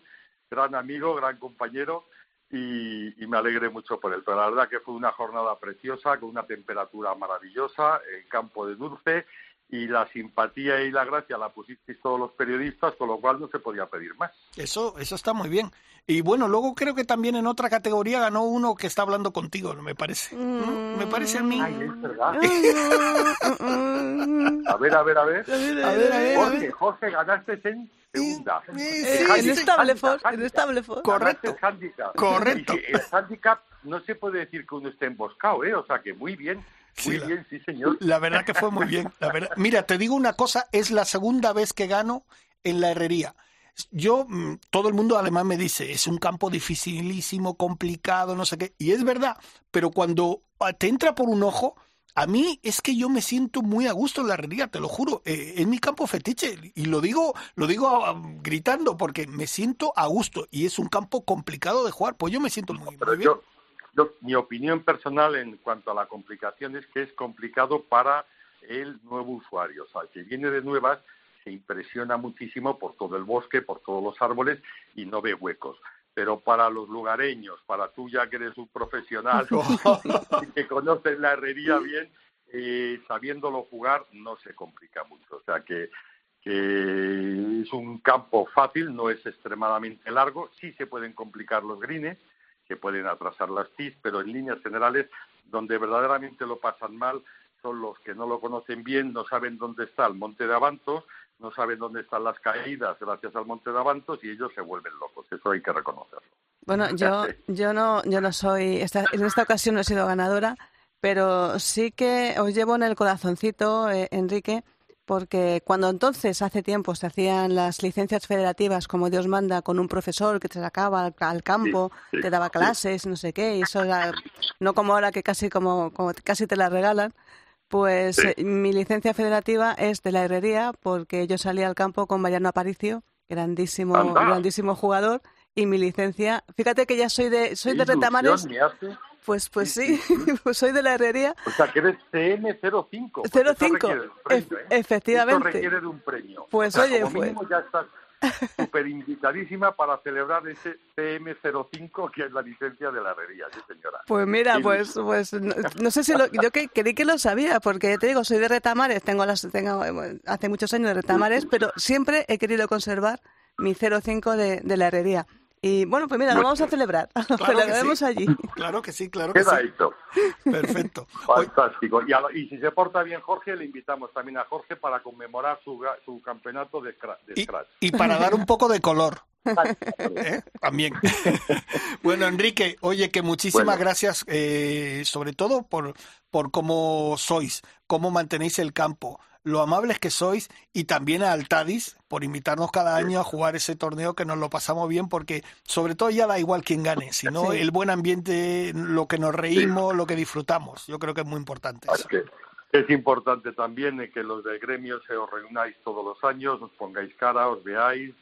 G: gran amigo, gran compañero, y, y, me alegré mucho por él. Pero la verdad que fue una jornada preciosa, con una temperatura maravillosa, en campo de dulce, y la simpatía y la gracia la pusisteis todos los periodistas, con lo cual no se podía pedir más.
A: Eso, eso está muy bien. Y bueno, luego creo que también en otra categoría ganó uno que está hablando contigo, me parece. Me parece a mí.
G: Ay, es verdad. a ver, a ver, a ver. A ver, a ver. Jorge, Jorge, ganaste en segunda.
B: Sí, en Stableford. En Stableford.
A: Correcto. Correcto.
G: el handicap no se puede decir que uno esté emboscado, ¿eh? O sea que muy bien. Muy bien, sí, señor.
A: La verdad que fue muy bien. La verdad. Mira, te digo una cosa, es la segunda vez que gano en la herrería. Yo, mm, todo el mundo además me dice, es un campo dificilísimo, complicado, no sé qué. Y es verdad, pero cuando ah, te entra por un ojo, a mí es que yo me siento muy a gusto en la herrería, te lo juro. Eh, es mi campo fetiche y lo digo, lo digo ah, gritando porque me siento a gusto y es un campo complicado de jugar. Pues yo me siento muy, muy bien
G: mi opinión personal en cuanto a la complicación es que es complicado para el nuevo usuario. O sea, el que viene de nuevas se impresiona muchísimo por todo el bosque, por todos los árboles y no ve huecos. Pero para los lugareños, para tú ya que eres un profesional y que conoces la herrería bien, eh, sabiéndolo jugar no se complica mucho. O sea que, que es un campo fácil, no es extremadamente largo, sí se pueden complicar los grines, que pueden atrasar las TIS, pero en líneas generales, donde verdaderamente lo pasan mal son los que no lo conocen bien, no saben dónde está el Monte de Avantos, no saben dónde están las caídas gracias al Monte de Avantos y ellos se vuelven locos. Eso hay que reconocerlo.
B: Bueno, yo, yo no, yo no soy, en esta ocasión no he sido ganadora, pero sí que os llevo en el corazoncito, eh, Enrique, porque cuando entonces, hace tiempo, se hacían las licencias federativas como Dios manda, con un profesor que te sacaba al, campo, te daba clases, no sé qué, y eso era, no como ahora que casi, como, como casi te la regalan, pues eh, mi licencia federativa es de la herrería, porque yo salí al campo con Mariano Aparicio, grandísimo, grandísimo jugador, y mi licencia, fíjate que ya soy de, soy de Retamares. Pues, pues sí, pues soy de la herrería.
G: O sea, que eres CM05.
B: 05, ¿eh? efectivamente.
G: Esto requiere de un premio.
B: Pues oye, pues.
G: ya estás súper invitadísima para celebrar ese CM05, que es la licencia de la herrería, sí señora.
B: Pues mira, pues, pues no, sé si lo, yo que, creí que lo sabía, porque te digo, soy de Retamares, tengo las, tengo hace muchos años de Retamares, pero siempre he querido conservar mi 05 de, de la herrería. Y bueno, pues mira, lo vamos a celebrar. Lo
A: Claro
B: celebraremos
A: sí.
B: allí.
A: Claro que sí, claro que
G: Queda
A: sí.
G: hecho.
A: Perfecto.
G: Fantástico. Y, a lo- y si se porta bien Jorge, le invitamos también a Jorge para conmemorar su, su campeonato de, de
A: y,
G: Scratch.
A: y para dar un poco de color. ¿eh? También. bueno, Enrique, oye, que muchísimas
G: Bueno.
A: gracias, eh, sobre todo por, por cómo sois, cómo mantenéis el campo, lo amables que sois y también a Altadis por invitarnos cada año a jugar ese torneo que nos lo pasamos bien porque sobre todo ya da igual quién gane, sino
B: Sí.
A: el buen ambiente, lo que nos reímos, lo que disfrutamos. Yo creo que es muy importante eso.
G: Es importante también que los del gremio se os reunáis todos los años, os pongáis cara, os veáis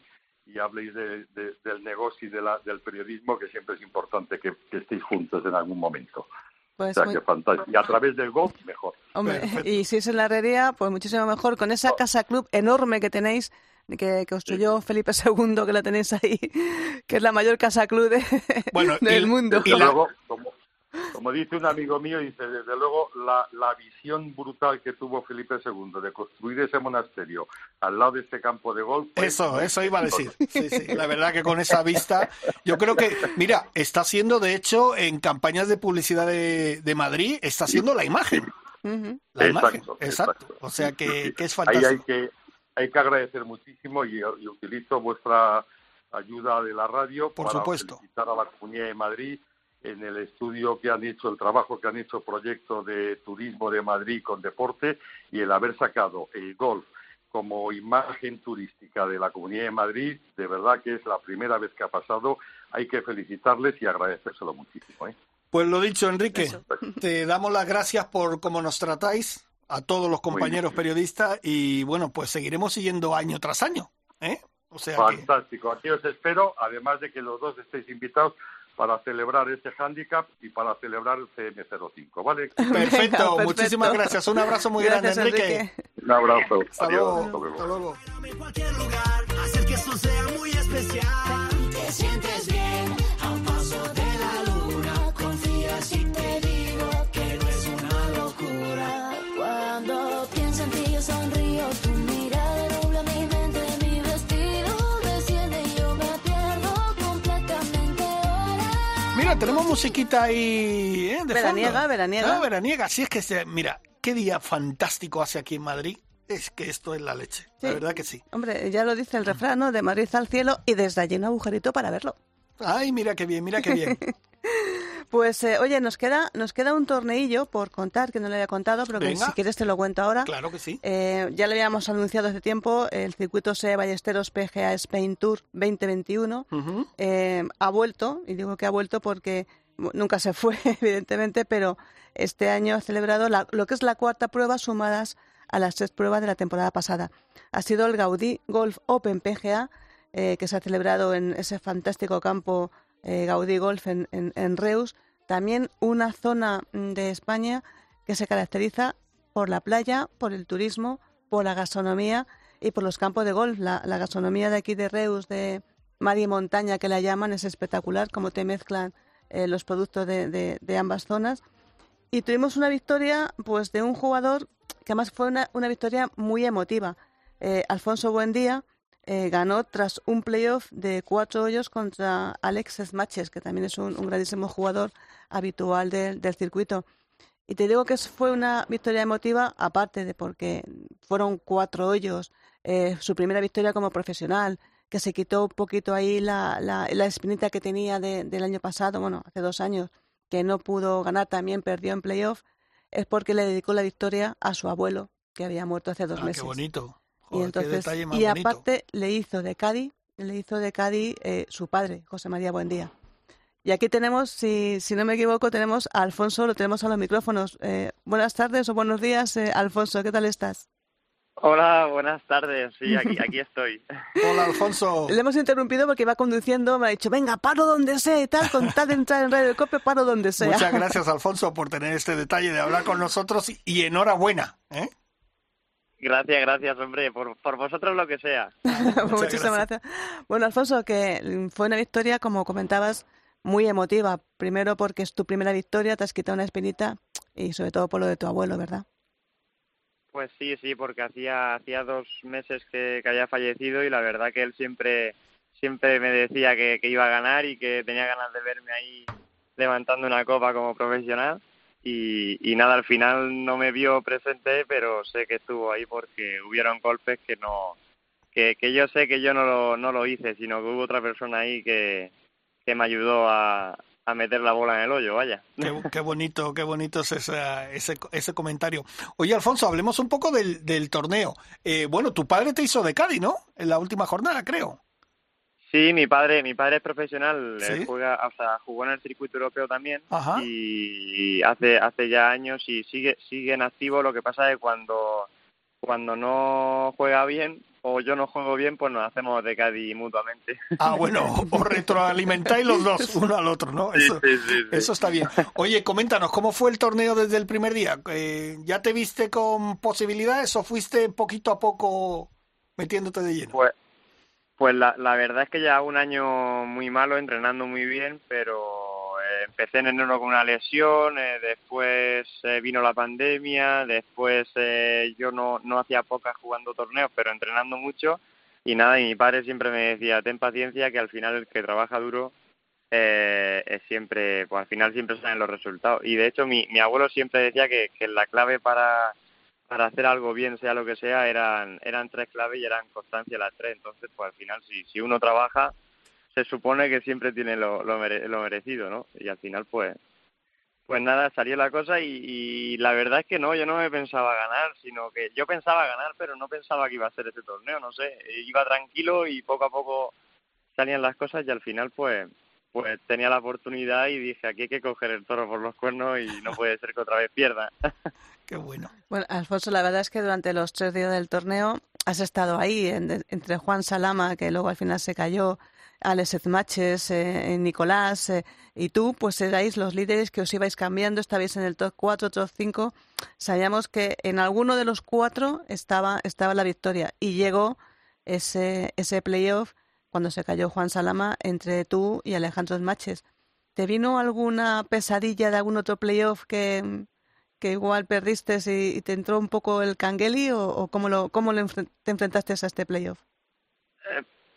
G: y habléis de- de- del negocio y de la- del periodismo, que siempre es importante que, que estéis juntos en algún momento.
B: Pues
G: o sea,
B: muy-
G: que fantástico. Y a través del golf, mejor.
B: Hombre,
A: Perfecto.
B: y si es en la herrería, pues muchísimo mejor. Con esa casa club enorme que tenéis, que construyó Felipe II, que la tenéis ahí, que es la mayor casa club de-
A: Bueno, y-
B: del mundo.
A: y
G: luego, como, como dice un amigo mío, dice, desde luego, la, la visión brutal que tuvo Felipe II de construir ese monasterio al lado de este campo de golf. fue
A: Eso,
G: muy
A: eso iba a decir.
G: exitoso.
A: Sí, sí, la verdad que con esa vista, yo creo que, mira, está haciendo, de hecho, en campañas de publicidad de, de Madrid, está haciendo la imagen. La imagen,
G: Exacto,
A: exacto.
G: exacto.
A: O sea que, que es
G: Ahí hay
A: fantástico.
G: que, hay que agradecer muchísimo y, y utilizo vuestra ayuda de la radio
A: Por
G: para
A: supuesto.
G: felicitar a la Comunidad de Madrid en el estudio que han hecho, el trabajo que han hecho Proyecto de Turismo de Madrid con deporte y el haber sacado el golf como imagen turística de la Comunidad de Madrid, de verdad que es la primera vez que ha pasado. Hay que felicitarles y agradecérselo muchísimo. ¿eh?
A: Pues lo dicho, Enrique,
B: Eso.
A: te damos las gracias por cómo nos tratáis a todos los compañeros periodistas y bueno, pues seguiremos siguiendo año tras año. ¿eh? O sea que,
G: Fantástico. Aquí os espero, además de que los dos estéis invitados para celebrar este handicap y para celebrar el CM05, ¿vale?
A: perfecto,
B: Venga, perfecto.
A: muchas gracias. Un abrazo muy
B: Gracias,
A: grande, Enrique.
B: Enrique.
G: Un abrazo.
A: Hasta
G: Adiós.
A: luego.
G: Hasta luego.
A: Hasta luego. Tenemos musiquita ahí ¿eh? de
B: Veraniega,
A: fondo.
B: veraniega.
A: Ah, veraniega. Sí, es que, se- mira, qué día fantástico hace aquí en Madrid. Es que esto es la leche. La
B: Sí.
A: verdad que sí.
B: Hombre, ya lo dice el refrán, ¿no? De Madrid al cielo y desde allí un agujerito para verlo.
A: Ay, mira qué bien, mira qué bien.
B: Pues eh, oye, nos queda, nos queda un torneillo por contar, que no le había contado, pero que si quieres te lo cuento ahora.
A: Claro que sí.
B: Eh, ya le habíamos anunciado hace tiempo, el circuito SE Ballesteros PGA Spain Tour 2021
A: Ujú.
B: eh, ha vuelto, y digo que ha vuelto porque nunca se fue, evidentemente, pero este año ha celebrado la- lo que es la cuarta prueba sumadas a las tres pruebas de la temporada pasada. Ha sido el Gaudí Golf Open PGA, eh, que se ha celebrado en ese fantástico campo eh, Gaudí Golf en, Reus. También una zona de España que se caracteriza por la playa, por el turismo, por la gastronomía y por los campos de golf. La, gastronomía de aquí de Reus, de mar y montaña que la llaman, es espectacular, como te mezclan eh, los productos de, ambas zonas. Y tuvimos una victoria pues de un jugador que además fue una, una victoria muy emotiva. Eh, Alfonso Buendía eh, ganó tras un playoff de cuatro hoyos contra Alex Smaches, que también es un, un grandísimo jugador habitual del- del circuito. Y te digo que fue una victoria emotiva, aparte de porque fueron cuatro hoyos, eh, su primera victoria como profesional, que se quitó un poquito ahí la, la, la espinita que tenía de- del año pasado, bueno, hace dos años, que no pudo ganar, también perdió en playoff, es porque le dedicó la victoria a su abuelo, que había muerto hace dos
A: Ah,
B: meses.
A: qué bonito.
B: Y
A: Joder, qué
B: entonces, y
A: bonito.
B: aparte le hizo de Cádiz, le hizo de Cádiz eh, su padre, José María Buendía. Y aquí tenemos, si, si no me equivoco, tenemos a Alfonso, lo tenemos a los micrófonos. Eh, buenas tardes o buenos días, eh, Alfonso, ¿qué tal estás?
H: Hola, buenas tardes. Sí, aquí, aquí estoy.
A: Hola, Alfonso.
B: Le hemos interrumpido porque iba conduciendo, me ha dicho, venga, paro donde sea y tal, con tal de entrar en Radio Cope, paro donde sea.
A: Muchas gracias, Alfonso, por tener este detalle de hablar con nosotros y, y enhorabuena. ¿eh?
H: Gracias, gracias, hombre, por, por vosotros lo que sea.
B: Muchísimas gracias. Bueno, Alfonso, que fue una victoria, como comentabas, muy emotiva. Primero porque es tu primera victoria, te has quitado una espinita y sobre todo por lo de tu abuelo, ¿verdad?
H: Pues sí, sí, porque hacía, hacía dos meses que, que había fallecido y la verdad que él siempre, siempre me decía que, que iba a ganar y que tenía ganas de verme ahí levantando una copa como profesional. Y, y nada, al final no me vio presente, pero sé que estuvo ahí porque hubieron golpes que no, que, que yo sé que yo no lo, no lo hice, sino que hubo otra persona ahí que, que me ayudó a, a meter la bola en el hoyo, vaya.
A: Qué, bonito, qué bonito es esa- ese, ese comentario. Oye, Alfonso, hablemos un poco del, del torneo. Eh, bueno, tu padre te hizo de Cádiz, ¿no? En la última jornada, creo.
H: Sí, mi padre, mi padre es profesional, él
A: ¿Sí?
H: juega, o sea, jugó en el circuito europeo también
A: Ajá.
H: y hace hace ya años y sigue sigue en activo. Lo que pasa es que cuando cuando no juega bien o yo no juego bien, pues nos hacemos de Cádiz mutuamente.
A: Ah, bueno, os retroalimentáis los dos, uno al otro, ¿no?
H: Sí,
A: Eso,
H: sí, sí, sí.
A: eso está bien. Oye, coméntanos, ¿cómo fue el torneo desde el primer día? Eh, ¿Ya te viste con posibilidades o fuiste poquito a poco metiéndote de lleno?
H: Pues, pues la, la verdad es que ya un año muy malo, entrenando muy bien, pero eh, empecé en enero con una lesión, eh, después eh, vino la pandemia, después yo no, no hacía pocas jugando torneos, pero entrenando mucho, y nada, y mi padre siempre me decía, ten paciencia, que al final el que trabaja duro eh, es siempre, pues al final siempre salen los resultados. Y de hecho mi, mi abuelo siempre decía que, que la clave para para hacer algo bien, sea lo que sea, eran eran tres claves y eran constancia las tres. Entonces, pues al final, si, si uno trabaja, se supone que siempre tiene lo, lo, mere- lo merecido, ¿no? Y al final, pues pues nada, salió la cosa y, y la verdad es que no, yo no me pensaba ganar, sino que yo pensaba ganar, pero no pensaba que iba a ser este torneo, no sé, iba tranquilo y poco a poco salían las cosas y al final, pues pues tenía la oportunidad y dije, aquí hay que coger el toro por los cuernos y no puede ser que otra vez pierda.
A: Qué bueno.
B: Bueno, Alfonso, la verdad es que durante los tres días del torneo has estado ahí en- entre Juan Salama, que luego al final se cayó, Alex Ezmaches, eh, Nicolás eh, y tú, pues erais los líderes que os ibais cambiando, estabais en el top 4, top 5. Sabíamos que en alguno de los cuatro estaba, estaba la victoria y llegó ese, ese playoff cuando se cayó Juan Salama entre tú y Alejandro Ezmaches. ¿Te vino alguna pesadilla de algún otro playoff que, que igual perdiste y, te entró un poco el cangueli o, cómo, lo, cómo te enfrentaste a este playoff?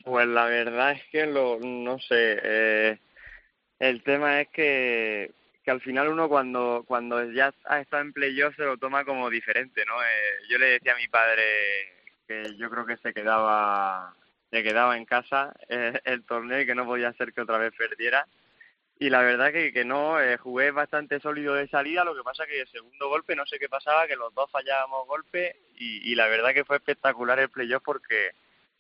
H: Pues la verdad es que lo, no sé, eh, el tema es que, que al final uno cuando, cuando ya ha estado en playoff se lo toma como diferente, ¿no? Eh, yo le decía a mi padre que yo creo que se quedaba, se quedaba en casa eh, el torneo y que no podía ser que otra vez perdiera. Y la verdad que, que no, eh, jugué bastante sólido de salida, lo que pasa que el segundo golpe no sé qué pasaba, que los dos fallábamos golpe y, y la verdad que fue espectacular el playoff porque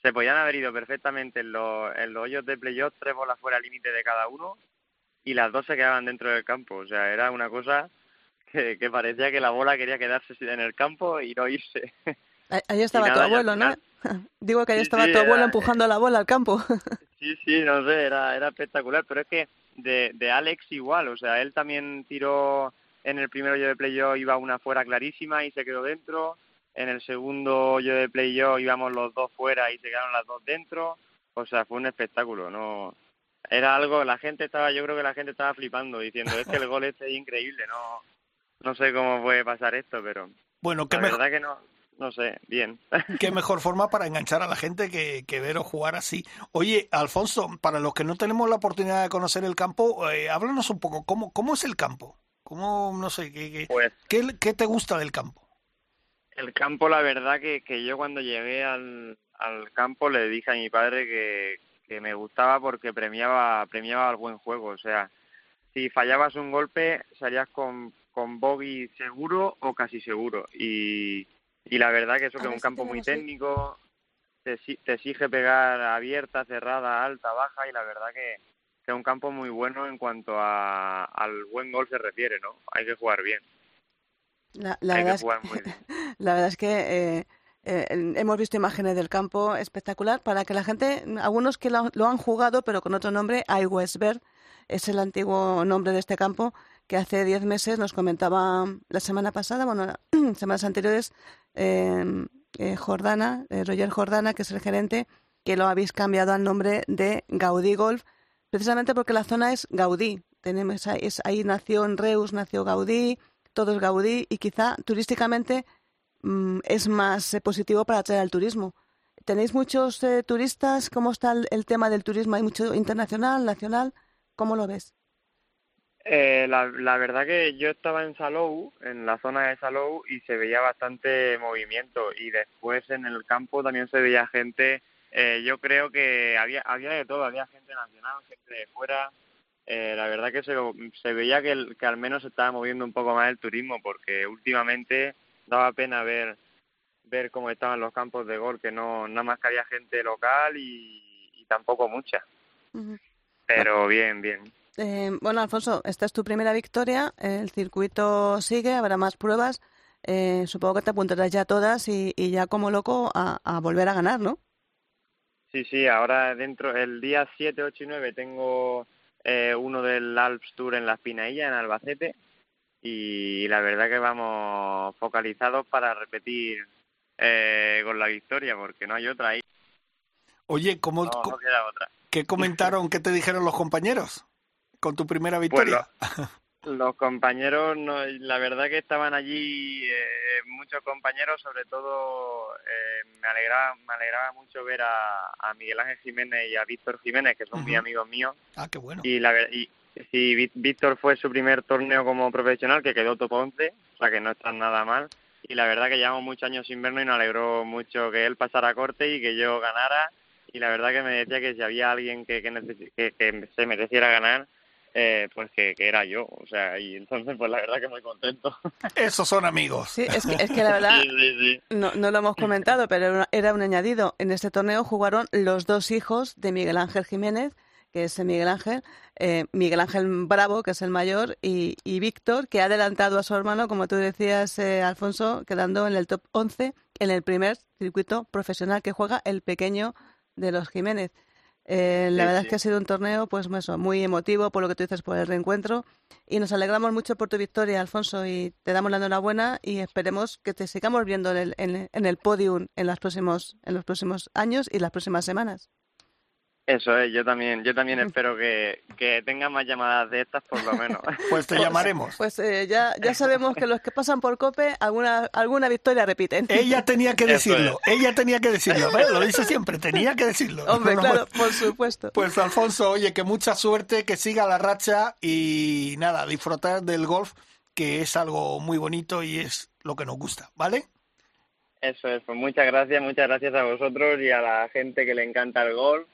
H: se podían haber ido perfectamente en los, en los hoyos de playoff, tres bolas fuera límite de cada uno y las dos se quedaban dentro del campo. O sea, era una cosa que, que parecía que la bola quería quedarse en el campo y no irse.
B: Ahí- estaba tu abuelo, ¿no? Digo que ahí
H: Sí,
B: estaba
H: sí,
B: tu abuelo
H: era-
B: empujando la bola al campo.
H: Sí, sí, no sé, era, era espectacular, pero es que de, de Alex igual, o sea, él también tiró en el primer hoyo de playoff, iba una fuera clarísima y se quedó dentro, en el segundo hoyo de playoff íbamos los dos fuera y se quedaron las dos dentro, o sea, fue un espectáculo, no era algo, la gente estaba, yo creo que la gente estaba flipando, diciendo, es que el gol este es increíble, no no sé cómo puede pasar esto, pero
A: Bueno, qué
H: la verdad que no, no sé, bien.
A: qué mejor forma para enganchar a la gente que, que veros jugar así. Oye, Alfonso, para los que no tenemos la oportunidad de conocer el campo, eh, háblanos un poco, ¿cómo, cómo es el campo? ¿Cómo, no sé, qué, qué,
H: Pues
A: qué, qué te gusta del campo?
H: El campo, la verdad que, que yo cuando llegué al, al campo le dije a mi padre que, que me gustaba porque premiaba premiaba el buen juego. O sea, si fallabas un golpe salías con, con bogey seguro o casi seguro. Y, y la verdad que eso
B: A
H: que es un campo muy técnico, te, te exige pegar abierta, cerrada, alta, baja y la verdad que, que es un campo muy bueno en cuanto a, al buen gol se refiere, ¿no? Hay que jugar bien.
B: La, la
H: hay
B: verdad
H: que
B: es
H: jugar muy bien.
B: La verdad es que eh, eh, hemos visto imágenes del campo espectacular para que la gente, algunos que lo, lo han jugado pero con otro nombre, Westberg es el antiguo nombre de este campo que hace 10 meses nos comentaba la semana pasada, bueno, semanas anteriores, eh, eh, Jordana, eh, Roger Jordana, que es el gerente, que lo habéis cambiado al nombre de Gaudí Golf, precisamente porque la zona es Gaudí. Tenemos ahí, es- ahí nació en Reus, nació Gaudí, todo es Gaudí y quizá turísticamente mm, es más eh, positivo para atraer al turismo. ¿Tenéis muchos eh, turistas? ¿Cómo está el, el tema del turismo? ¿Hay mucho internacional, nacional? ¿Cómo lo ves?
H: Eh, la, la verdad que yo estaba en Salou, en la zona de Salou, y se veía bastante movimiento. Y después en el campo también se veía gente. eh, yo creo que había, había de todo, había gente nacional, gente de fuera. Eh, la verdad que se, se veía que, el- que al menos se estaba moviendo un poco más el turismo, porque últimamente daba pena ver ver cómo estaban los campos de gol, que no nada más que había gente local y, y tampoco mucha. Pero bien, bien.
B: Eh, bueno, Alfonso, esta es tu primera victoria. El circuito sigue, habrá más pruebas. Eh, supongo que te apuntarás ya todas y, y ya como loco a, a volver a ganar, ¿no?
H: Sí, sí, ahora dentro, el día 7, 8 y 9 tengo eh, uno del Alps Tour en la Espinailla, en Albacete, y la verdad que vamos focalizados para repetir eh, con la victoria, porque no hay otra ahí,
A: Oye, ¿cómo,
H: no,
A: co-
H: no queda otra.
A: ¿qué comentaron, qué te dijeron los compañeros con tu primera victoria?
H: Los compañeros, no, la verdad que estaban allí eh, muchos compañeros, sobre todo eh, me alegraba me alegraba mucho ver a, a Miguel Ángel Jiménez y a Víctor Jiménez, que son muy
A: Ujú.
H: amigos míos,
A: Ah, qué bueno.
H: y la y sí, Víctor fue su primer torneo como profesional, que quedó top 11, o sea que no está nada mal, y la verdad que llevamos muchos años sin vernos y nos alegró mucho que él pasara a corte y que yo ganara, y la verdad que me decía que si había alguien que, que, que, que se mereciera ganar, eh, pues que, que era yo, o sea, y entonces pues la verdad que muy contento.
A: Esos son amigos.
B: Sí, es que, es que la verdad
H: Sí, sí, sí.
B: no, no lo hemos comentado, pero era un añadido. En este torneo jugaron los dos hijos de Miguel Ángel Jiménez, que es Miguel Ángel, eh, Miguel Ángel Bravo, que es el mayor, y, y Víctor, que ha adelantado a su hermano, como tú decías, eh, Alfonso, quedando en el top 11 en el primer circuito profesional que juega el pequeño de los Jiménez. Eh, la
H: Sí,
B: verdad
H: sí.
B: es que ha sido un torneo pues eso, muy emotivo por lo que tú dices por el reencuentro y nos alegramos mucho por tu victoria, Alfonso, y te damos la enhorabuena y esperemos que te sigamos viendo en el, en, en el podium en, los próximos, en los próximos años y las próximas semanas.
H: Eso es, yo también, yo también espero que, que tengan más llamadas de estas por lo menos.
A: Pues te llamaremos.
B: Pues eh, ya, ya sabemos que los que pasan por COPE alguna, alguna victoria repiten.
A: Ella tenía que decirlo, ella tenía que decirlo. ¿ves? Lo dice siempre, tenía que decirlo.
B: Hombre,
A: No,
B: claro,
A: pues-
B: por supuesto.
A: Pues Alfonso, oye, que mucha suerte, que siga la racha y nada, disfrutar del golf, que es algo muy bonito y es lo que nos gusta, ¿vale?
H: Eso es, pues muchas gracias, muchas gracias a vosotros y a la gente que le encanta el golf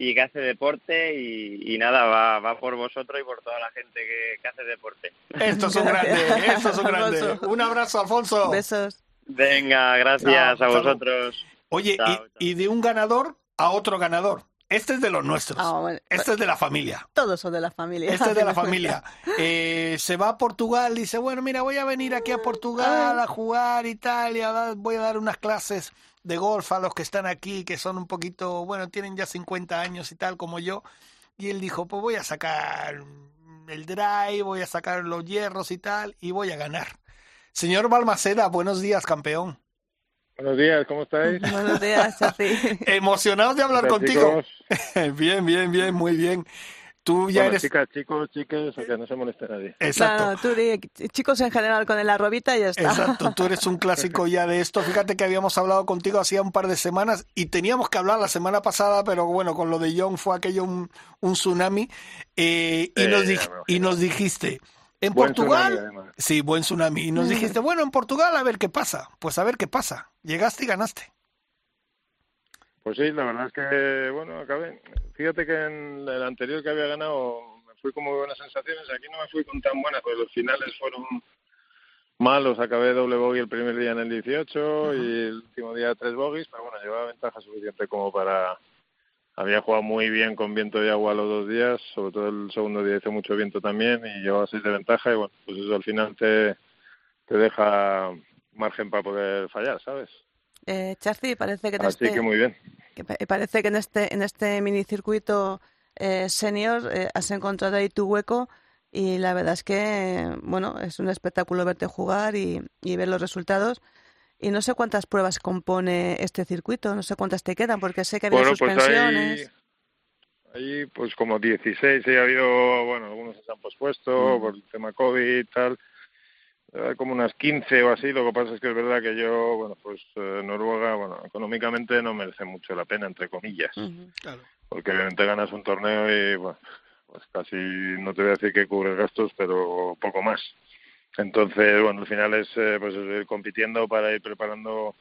H: y que hace deporte y, y nada, va, va por vosotros y por toda la gente que, que hace deporte.
A: Esto es un grande, esto es un grande. Un abrazo, Alfonso.
B: Besos.
H: Venga, gracias
A: Chao,
H: a vosotros.
A: Oye,
H: Chao,
A: y,
H: chao.
A: y de un ganador a otro ganador. Este es de los nuestros.
B: Ah, bueno,
A: Este es de la familia.
B: Todos son de la familia.
A: Este es de la familia. Eh, se va a Portugal, dice, bueno, mira, voy a venir aquí a Portugal a jugar y tal, y a dar- voy a dar unas clases de golf a los que están aquí, que son un poquito, bueno, tienen ya 50 años y tal, como yo. Y él dijo, pues voy a sacar el drive, voy a sacar los hierros y tal, y voy a ganar. Señor Balmaceda, buenos días, campeón.
I: Buenos días, ¿cómo estáis?
B: Buenos días, Chafi.
A: Emocionados de hablar
I: ¿Qué tal,
A: contigo. bien, bien, bien, muy bien. Tú ya
I: Bueno,
A: eres...
I: chicas, chicos, chicas, que no se moleste nadie.
A: Exacto.
B: No, tú di- chicos en general con el arrobita y ya está.
A: Exacto, tú eres un clásico ya de esto. Fíjate que habíamos hablado contigo hacía un par de semanas y teníamos que hablar la semana pasada, pero bueno, con lo de Young fue aquello un, un tsunami. eh, y, nos
I: me
A: y nos dijiste, en
I: Buen
A: Portugal,
I: tsunami,
A: sí, buen tsunami. Y nos dijiste, bueno, en Portugal a ver qué pasa. Pues a ver qué pasa. Llegaste y ganaste.
I: Pues sí, la verdad es que, bueno, acabé. Fíjate que en el anterior que había ganado me fui con muy buenas sensaciones. Aquí no me fui con tan buenas, porque los finales fueron malos. Acabé doble bogey el primer día en el 18 y el último día tres bogies, pero bueno, llevaba ventaja suficiente como para. Había jugado muy bien con viento y agua los dos días, sobre todo el segundo día hizo mucho viento también y llevaba seis de ventaja y bueno, pues eso al final te, te deja margen para poder fallar, ¿sabes?
B: Eh, parece que en
I: Así
B: este,
I: que muy bien.
B: que pa- parece que en este, en este minicircuito eh, senior eh, has encontrado ahí tu hueco y la verdad es que, bueno, es un espectáculo verte jugar y, y ver los resultados. Y no sé cuántas pruebas compone este circuito, no sé cuántas te quedan, porque sé que ha habido
I: Bueno, pues
B: suspensiones.
I: ahí, ahí pues como 16 y ha habido, bueno, algunos se han pospuesto
B: Mm.
I: por el tema COVID y tal. Hay como unas 15 o así, lo que pasa es que es verdad que yo, bueno, pues eh, Noruega, bueno, económicamente no merece mucho la pena, entre comillas,
A: Claro.
I: porque obviamente ganas un torneo y, bueno, pues casi, no te voy a decir que cubre gastos, pero poco más. Entonces, bueno, al final es eh, pues es ir compitiendo para ir preparando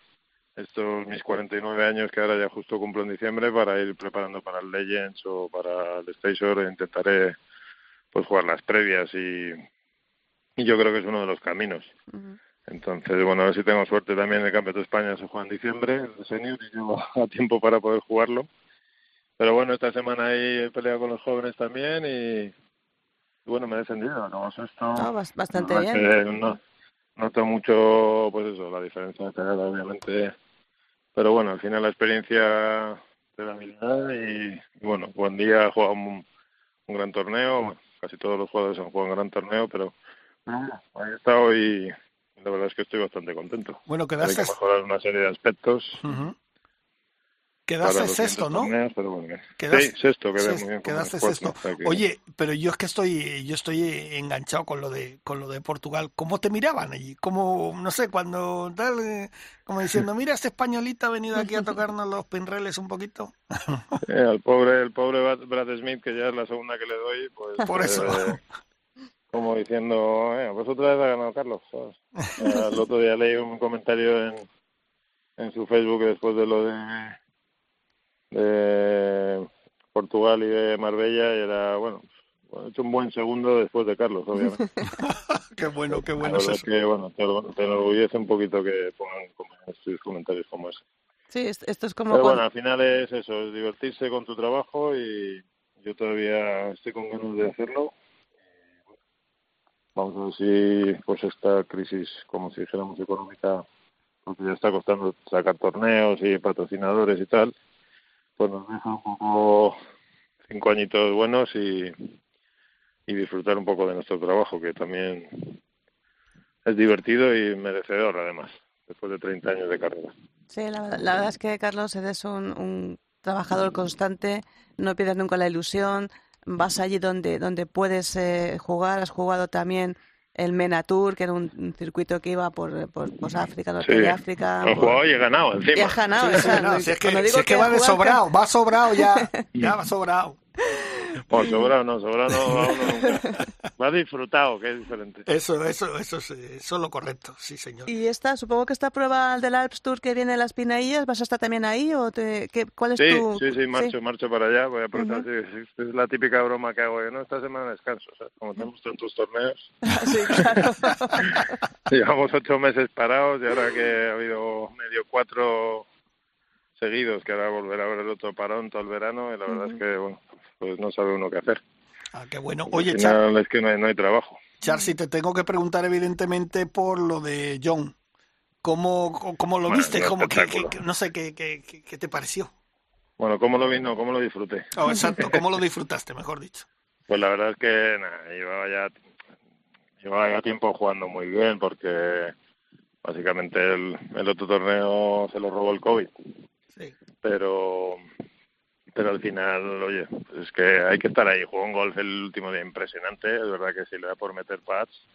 I: estos mis 49 años que ahora ya justo cumplo en diciembre para ir preparando para el Legends o para el Station e intentaré pues jugar las previas y, y yo creo que es uno de los caminos. Entonces, bueno, a ver si tengo suerte también el Campeonato de España se juega en diciembre, el senior, y llevo a tiempo para poder jugarlo. Pero bueno, esta semana ahí he peleado con los jóvenes también y, bueno, me he defendido, acabamos esto.
B: Bas- bastante
I: La
B: bien.
I: no, noto mucho, pues eso, la diferencia de calidad, obviamente. Pero bueno, al final la experiencia te da habilidad y, y bueno, buen día, he jugado un, un gran torneo. bueno, Casi todos los jugadores han jugado un gran torneo, pero bueno, ahí he estado y la verdad es que estoy bastante contento.
A: Bueno,
I: Hay
A: quedaste,
I: que mejorar una serie de aspectos. Para
A: quedaste sexto, ¿no?
I: torneos, bueno.
A: Quedaste-
I: sí, sexto, quedé
A: Sexto,
I: muy bien.
A: quedaste
I: cuatro,
A: sexto. Oye, pero yo es que estoy, yo estoy enganchado con lo de, con lo de Portugal. ¿Cómo te miraban allí? Como, no sé, cuando tal, eh, como diciendo, mira, este españolita ha venido aquí a tocarnos los pinreles un poquito.
I: Eh, al pobre, el pobre Brad Brad Smith, que ya es la segunda que le doy, pues...
A: Por eso.
I: eh, como diciendo, eh, pues otra vez ha ganado Carlos. ¿sabes? Eh, el otro día leí un comentario en, en su Facebook después de lo de, de Portugal y de Marbella y era, bueno, ha hecho un buen segundo después de Carlos, obviamente.
A: qué bueno, qué bueno
I: La
A: es
I: verdad que, bueno, te, te enorgullece un poquito que pongan como estos comentarios como ese.
B: Sí, es- esto es como
I: Pero
B: cuando-
I: bueno, al final es eso, es divertirse con tu trabajo y yo todavía estoy con ganas de hacerlo. Vamos a si pues esta crisis, como si dijéramos económica, porque ya está costando sacar torneos y patrocinadores y tal, pues nos deja un poco cinco añitos buenos y, y disfrutar un poco de nuestro trabajo, que también es divertido y merecedor además, después de 30 años de carrera.
B: Sí, la verdad es que Carlos eres un, un trabajador constante, no pierdes nunca la ilusión, vas allí donde, donde puedes eh, jugar, has jugado también el MENA Tour, que era un, un circuito que iba por, por, por África, norte
I: Sí,
B: de África.
I: he
B: por-
I: jugado y he ganado encima.
B: Y has ganado,
A: Sí, no, si es que,
B: Cuando digo
A: si es que va de sobrado, va sobrado ya, ya va sobrado.
I: Bueno, sobrado no, sobrado no va uno nunca. Va disfrutado, que es diferente.
A: Eso, eso, eso es, eso es lo correcto, sí, señor.
B: Y esta, supongo que esta prueba del Alps Tour que viene en las Pinaillas, ¿vas a estar también ahí o te, qué, cuál es
I: Sí,
B: tu...?
I: sí, sí, marcho, marcho para allá. Voy a aprovechar. sí, sí, es la típica broma que hago. Yo, no, esta semana descanso. ¿sabes? Como tenemos tantos torneos,
B: Sí, claro.
I: llevamos ocho meses parados y ahora que ha habido medio cuatro seguidos, que ahora volverá a haber el otro parón todo el verano, y la verdad es que, bueno, pues no sabe uno qué hacer.
A: Ah, qué bueno. Oye, Char,
I: final es que no hay, no hay trabajo.
A: Char, si te tengo que preguntar evidentemente por lo de John. ¿Cómo, cómo lo
I: Bueno,
A: viste? ¿Cómo, que, que- no sé, ¿qué, qué, qué- te pareció?
I: Bueno, ¿cómo lo vi? No, ¿cómo lo disfruté?
A: Oh, exacto, ¿cómo lo disfrutaste, mejor dicho?
I: Pues la verdad es que nada, llevaba ya llevaba ya tiempo jugando muy bien porque básicamente el, el otro torneo se lo robó el COVID.
A: Sí.
I: Pero pero al final, oye, pues es que hay que estar ahí. Jugó un golf el último día impresionante. Es verdad que si le da por meter pads,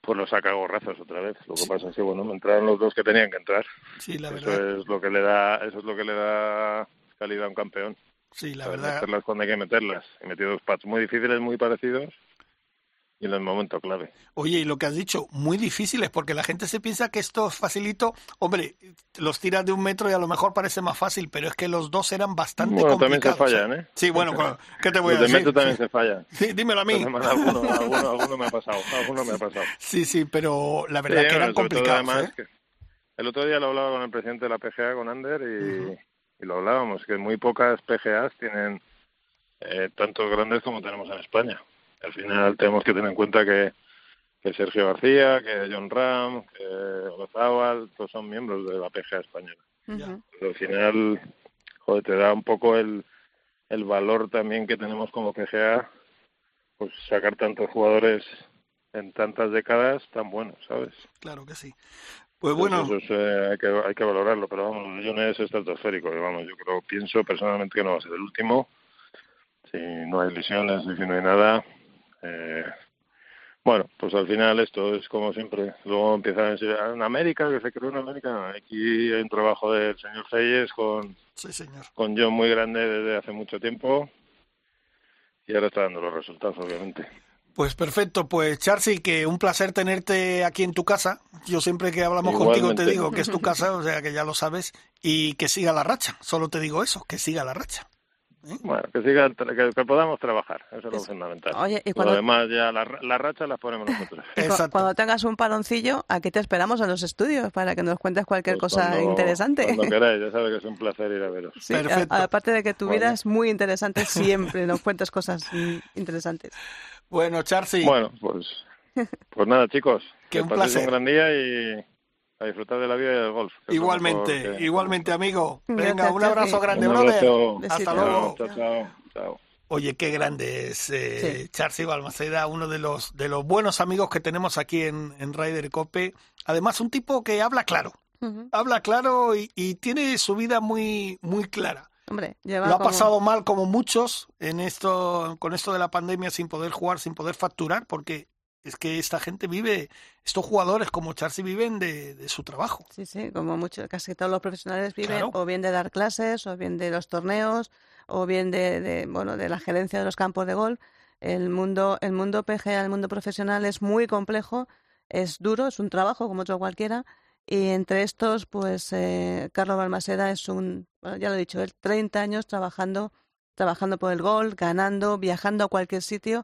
I: pues lo saca gorrazos otra vez. Lo que pasa es que, bueno, entraron los dos que tenían que entrar.
A: Sí, la
I: eso
A: verdad.
I: es lo que le da, eso es lo que le da calidad a un campeón.
A: Sí, la
I: Saber
A: verdad.
I: meterlas cuando hay que meterlas. He metido dos pads muy difíciles, muy parecidos y en el momento clave.
A: Oye, y lo que has dicho, muy difíciles, porque la gente se piensa que esto es facilito. Hombre, los tiras de un metro y a lo mejor parece más fácil, pero es que los dos eran bastante
I: Bueno, también se
A: complicados.
I: fallan, ¿eh?
A: Sí, bueno, ¿qué te voy a
I: Los de
A: decir?
I: metro también se fallan.
A: Sí, dímelo a mí.
I: Semana alguno, alguno, alguno me ha pasado. Alguno me ha pasado.
A: Sí, sí, pero la verdad
I: Sí,
A: que eran complicados.
I: además
A: ¿eh?
I: que el otro día lo hablaba con el presidente de la PGA, con Ander, y, y lo hablábamos, que muy pocas PGAs tienen eh, tantos grandes como tenemos en España. Al final tenemos que tener en cuenta que, que Sergio García, que John Ram, que Olazábal, todos son miembros de la PGA española. Pero al final, joder, te da un poco el, el valor también que tenemos como PGA, pues sacar tantos jugadores en tantas décadas tan buenos, ¿sabes?
A: Claro que sí. Pues bueno,
I: eso es, eh, hay, que, hay que valorarlo, pero vamos, el John es estratosférico. y vamos, yo creo, pienso personalmente que no va a ser el último. Si no hay lesiones si no hay nada, eh, Bueno, pues al final esto es como siempre. Luego empieza a decir, "Ah, en América, que se creó en América. Aquí hay un trabajo del señor Feyes con,
A: Sí, señor.
I: con John muy grande desde hace mucho tiempo. Y ahora está dando los resultados, obviamente.
A: Pues perfecto, pues Charcy, que un placer tenerte aquí en tu casa. Yo siempre que hablamos contigo te digo que es tu casa, o sea que ya lo sabes, y que siga la racha. Solo te digo eso, que siga la racha.
I: Bueno, que siga, que, que podamos trabajar, eso es lo fundamental.
B: Oye, y
I: Lo
B: cuando-
I: demás ya, la, la racha las ponemos nosotros.
B: Cu- Cuando tengas un paloncillo, aquí te esperamos en los estudios para que nos cuentes cualquier
I: Pues
B: cosa
I: cuando-
B: interesante.
I: Cuando queráis, ya sabes que es un placer ir a veros.
B: Sí, a- aparte de que tu vida
I: Bueno.
B: es muy interesante, siempre nos cuentas cosas interesantes.
A: Bueno, Charcy.
I: Bueno, pues, pues nada, chicos.
A: Que
I: Que
A: un
I: paséis
A: placer.
I: un gran día y a disfrutar de la vida y del golf.
A: Igualmente,
I: mejor
A: igualmente, amigo. Venga, un abrazo grande,
I: Un
A: brother. Hasta luego.
I: Chao, chao, chao.
A: Oye, qué grande es eh, Charcy Balmaceda, uno de los de los buenos amigos que tenemos aquí en, en Ryder Cope. Además, un tipo que habla claro, habla claro y, y tiene su vida muy muy clara.
B: Hombre, lleva
A: Lo ha
B: como-
A: pasado mal como muchos en esto, con esto de la pandemia sin poder jugar, sin poder facturar, porque es que esta gente vive, estos jugadores como Charcy viven de, de su trabajo.
B: Sí, sí, como mucho, casi todos los profesionales viven
A: Claro.
B: o bien de dar clases, o bien de los torneos, o bien de, de, bueno, de la gerencia de los campos de golf. El mundo, el mundo PGA, el mundo profesional es muy complejo, es duro, es un trabajo como otro cualquiera. Y entre estos, pues eh, Carlos Balmaseda es un, bueno, ya lo he dicho, él 30 años trabajando, trabajando por el golf, ganando, viajando a cualquier sitio.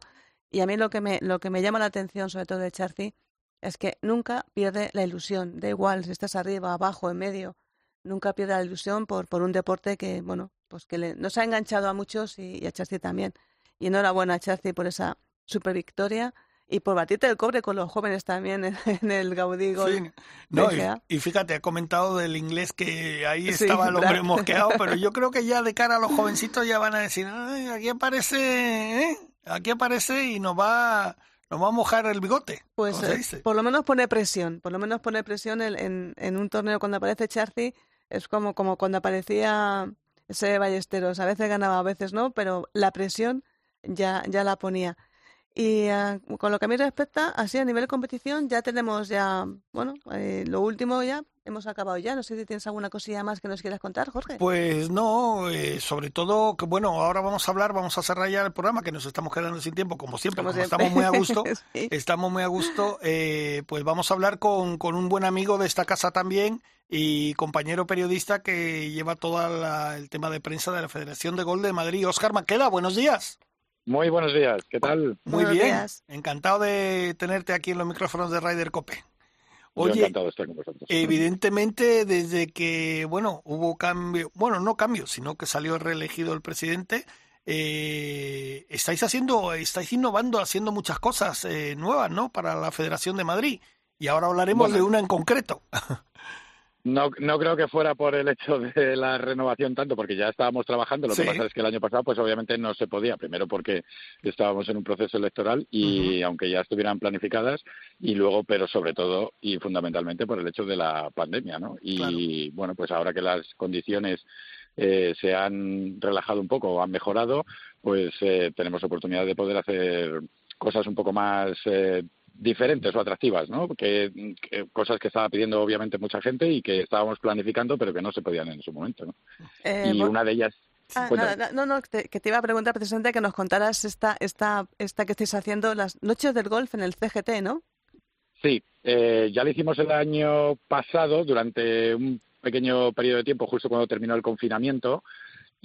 B: Y a mí lo que me, lo que me llama la atención, sobre todo de Charcy, es que nunca pierde la ilusión. Da igual si estás arriba, abajo, en medio. Nunca pierde la ilusión por, por un deporte que, bueno, pues que le- nos ha enganchado a muchos y, y a Charcy también. Y enhorabuena, Charcy, por esa super victoria y por batirte el cobre con los jóvenes también en, en el Gaudí Golf
A: Sí. No, y, fíjate, ha comentado del inglés que ahí
B: Sí,
A: estaba el hombre mosqueado, pero yo creo que ya de cara a los jovencitos ya van a decir, "Ay, aquí aparece, ¿eh? Aquí aparece y nos va, nos va a mojar el bigote.
B: Pues
A: ¿cómo se
B: eh,
A: dice?
B: por lo menos pone presión, por lo menos pone presión en, en, en un torneo cuando aparece Charcy, es como, como cuando aparecía ese Ballesteros, a veces ganaba, a veces no, pero la presión ya, ya la ponía. Y ah, con lo que a mí respecta, así a nivel de competición ya tenemos ya, bueno, eh, lo último ya, hemos acabado ya, no sé si tienes alguna cosilla más que nos quieras contar, Jorge.
A: Pues no, eh, sobre todo que bueno, ahora vamos a hablar, vamos a cerrar ya el programa, que nos estamos quedando sin tiempo, como siempre,
B: Como
A: como
B: siempre.
A: estamos muy a gusto,
B: Sí.
A: estamos muy a gusto, eh, pues vamos a hablar con, con un buen amigo de esta casa también y compañero periodista que lleva todo el tema de prensa de la Federación de Gol de Madrid, Óscar Maqueda, buenos días.
J: Muy buenos días, ¿qué tal?
A: Muy
B: Buenos
A: bien,
B: días.
A: encantado de tenerte aquí en los micrófonos de Ryder Cope. Oye,
J: encantado de estar con vosotros.
A: Evidentemente, desde que, bueno, hubo cambio, bueno, no cambio, sino que salió reelegido el presidente, eh, estáis haciendo, estáis innovando, haciendo muchas cosas eh, nuevas, ¿no? Para la Federación de Madrid. Y ahora hablaremos
J: Bueno.
A: de una en concreto.
J: No, no creo que fuera por el hecho de la renovación tanto, porque ya estábamos trabajando. Lo
A: Sí.
J: que pasa es que el año pasado, pues obviamente no se podía. Primero porque estábamos en un proceso electoral y aunque ya estuvieran planificadas, y luego, pero sobre todo y fundamentalmente por el hecho de la pandemia, ¿no? Y bueno, pues ahora que las condiciones eh, se han relajado un poco o han mejorado, pues eh, tenemos oportunidad de poder hacer cosas un poco más eh, diferentes o atractivas, ¿no? Que, que cosas que estaba pidiendo obviamente mucha gente y que estábamos planificando pero que no se podían en su momento, ¿no?
B: Eh,
J: y una de ellas
B: Ah, nada, no, no, que te, que te iba a preguntar precisamente que nos contaras esta, esta, esta que estáis haciendo, las noches del golf en el CGT, ¿no?
J: Sí, eh, ya lo hicimos el año pasado durante un pequeño periodo de tiempo, justo cuando terminó el confinamiento,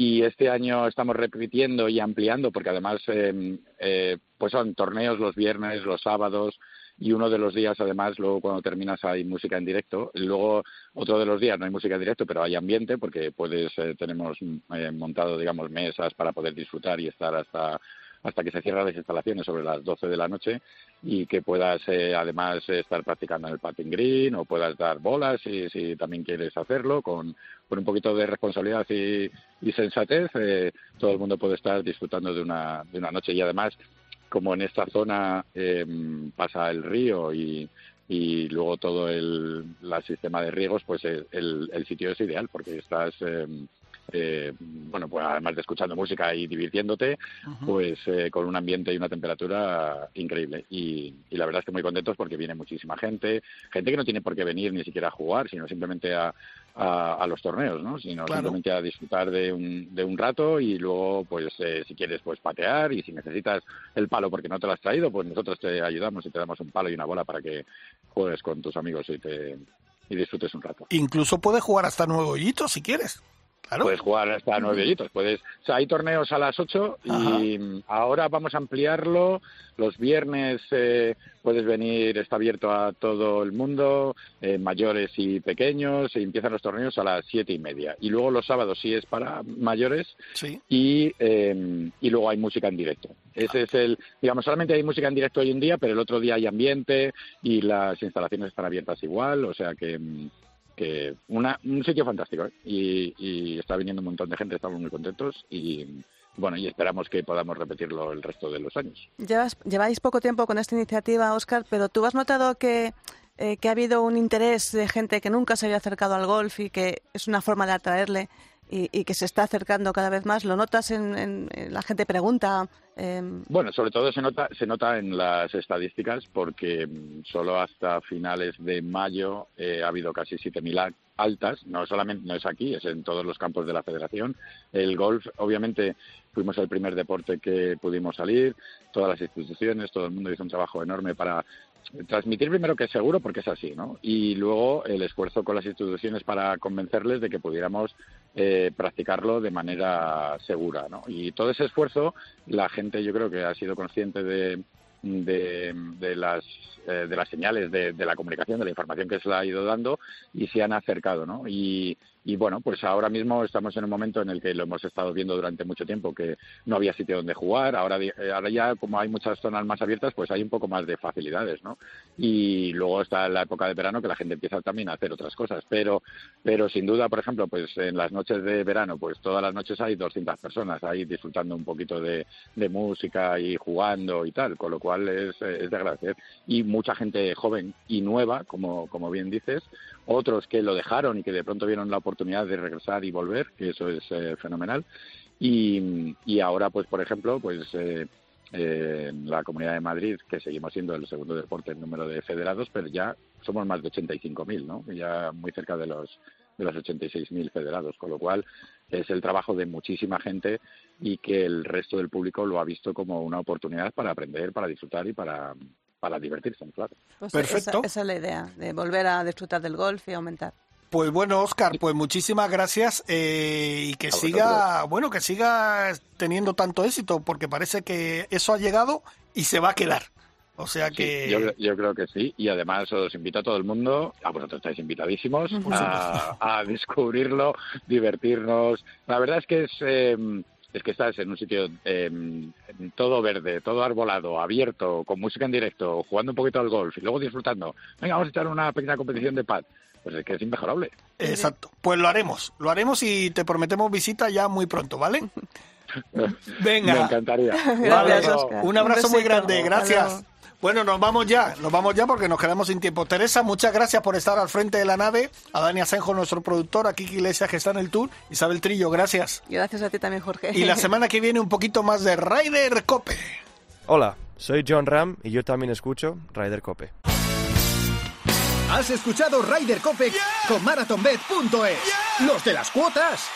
J: y este año estamos repitiendo y ampliando, porque además eh, eh, pues son torneos los viernes, los sábados, y uno de los días además luego cuando terminas hay música en directo. Luego otro de los días no hay música en directo pero hay ambiente porque puedes eh, tenemos eh, montado digamos mesas para poder disfrutar y estar hasta hasta que se cierran las instalaciones sobre las 12 de la noche y que puedas eh, además estar practicando en el patting green o puedas dar bolas si, si también quieres hacerlo con, con un poquito de responsabilidad y, y sensatez eh, todo el mundo puede estar disfrutando de una, de una noche. Y además como en esta zona eh, pasa el río y, y luego todo el, la sistema de riegos, pues el, el, el sitio es ideal porque estás eh, eh, bueno, pues además de escuchando música y divirtiéndote, pues eh, con un ambiente y una temperatura increíble. Y, y la verdad es que muy contentos porque viene muchísima gente, gente que no tiene por qué venir ni siquiera a jugar, sino simplemente a, a, a los torneos, ¿no? Sino
A: Claro.
J: simplemente a disfrutar de un, de un rato y luego, pues eh, si quieres, pues patear y si necesitas el palo porque no te lo has traído, pues nosotros te ayudamos y te damos un palo y una bola para que juegues con tus amigos y te y disfrutes un rato.
A: Incluso puedes jugar hasta nueve hoyitos si quieres. Claro.
J: Puedes jugar hasta nueve hoyitos. Puedes, o sea, hay torneos a las ocho y ahora vamos a ampliarlo. Los viernes eh, puedes venir, está abierto a todo el mundo, eh, mayores y pequeños, y empiezan los torneos a las siete y media. Y luego los sábados sí es para mayores
A: Sí.
J: y, eh, y luego hay música en directo. Ese es el, digamos, solamente hay música en directo hoy en día, pero el otro día hay ambiente y las instalaciones están abiertas igual, o sea que, mm, que una, un sitio fantástico ¿eh? y, está viniendo un montón de gente, estamos muy contentos y bueno, y esperamos que podamos repetirlo el resto de los años.
B: Llevas, lleváis poco tiempo con esta iniciativa, Oscar, pero tú has notado eh, que ha habido un interés de gente que nunca se había acercado al golf y que es una forma de atraerle y, y que se está acercando cada vez más. ¿Lo notas en, en- la gente pregunta? em,
J: Bueno, sobre todo se nota, se nota en las estadísticas porque mm, solo hasta finales de mayo eh, ha habido casi 7.000 a- altas. No solamente no es aquí, es en todos los campos de la federación. El golf, obviamente, fuimos el primer deporte que pudimos salir. Todas las instituciones, todo el mundo hizo un trabajo enorme para transmitir primero que es seguro porque es así, ¿no? Y luego el esfuerzo con las instituciones para convencerles de que pudiéramos eh, practicarlo de manera segura, ¿no? Y todo ese esfuerzo, la gente yo creo que ha sido consciente de, de, las eh, de las señales de, de la comunicación, de la información que se le ha ido dando y se han acercado, ¿no? Y, y bueno, pues ahora mismo estamos en un momento en el que lo hemos estado viendo durante mucho tiempo, que no había sitio donde jugar. Ahora, eh, ahora ya, como hay muchas zonas más abiertas, pues hay un poco más de facilidades, ¿no? Y luego está la época de verano que la gente empieza también a hacer otras cosas. Pero, pero sin duda, por ejemplo, pues en las noches de verano, pues todas las noches hay 200 personas ahí disfrutando un poquito de, de música y jugando y tal, con lo cual es, es de agradecer. Y mucha gente joven y nueva, como, como bien dices, otros que lo dejaron y que de pronto vieron la oportunidad de regresar y volver, que eso es eh, fenomenal. Y, y ahora, pues, por ejemplo, pues eh, eh, la Comunidad de Madrid, que seguimos siendo el segundo deporte en número de federados, pero ya somos más de 85.000, ¿no? Ya muy cerca de los de los 86.000 federados, con lo cual es el trabajo de muchísima gente y que el resto del público lo ha visto como una oportunidad para aprender, para disfrutar y para, para divertirse, claro.
B: pues
A: Perfecto.
B: Esa, esa es la idea, de volver a disfrutar del golf y aumentar.
A: Pues bueno, Oscar, pues muchísimas gracias eh, y que
J: A
A: siga, bueno, que siga teniendo tanto éxito, porque parece que eso ha llegado y se va a quedar. O sea
J: Sí,
A: que
J: yo, yo creo que sí, y además os invito a todo el mundo, a vosotros estáis invitadísimos, a descubrirlo, divertirnos. La verdad es que es, eh, es que estás en un sitio eh, todo verde, todo arbolado, abierto, con música en directo, jugando un poquito al golf y luego disfrutando. Venga, vamos a echar una pequeña competición de pad. Pues es que es inmejorable.
A: exacto. Pues lo haremos, lo haremos y te prometemos visita ya muy pronto, ¿vale? Venga.
J: Me encantaría.
A: Vale,
B: Oscar.
A: un abrazo
B: Un
A: muy grande, gracias. Bueno, nos vamos ya, nos vamos ya porque nos quedamos sin tiempo. Teresa, muchas gracias por estar al frente de la nave. A Dani Asenjo, nuestro productor, a Kiki Iglesias, que está en el tour. Isabel Trillo, gracias.
B: Gracias a ti también, Jorge.
A: Y la semana que viene un poquito más de Ryder Cope.
K: Hola, soy John Ram y yo también escucho Ryder Cope.
L: Has escuchado Ryder Cope con MarathonBet.es. Los de las cuotas.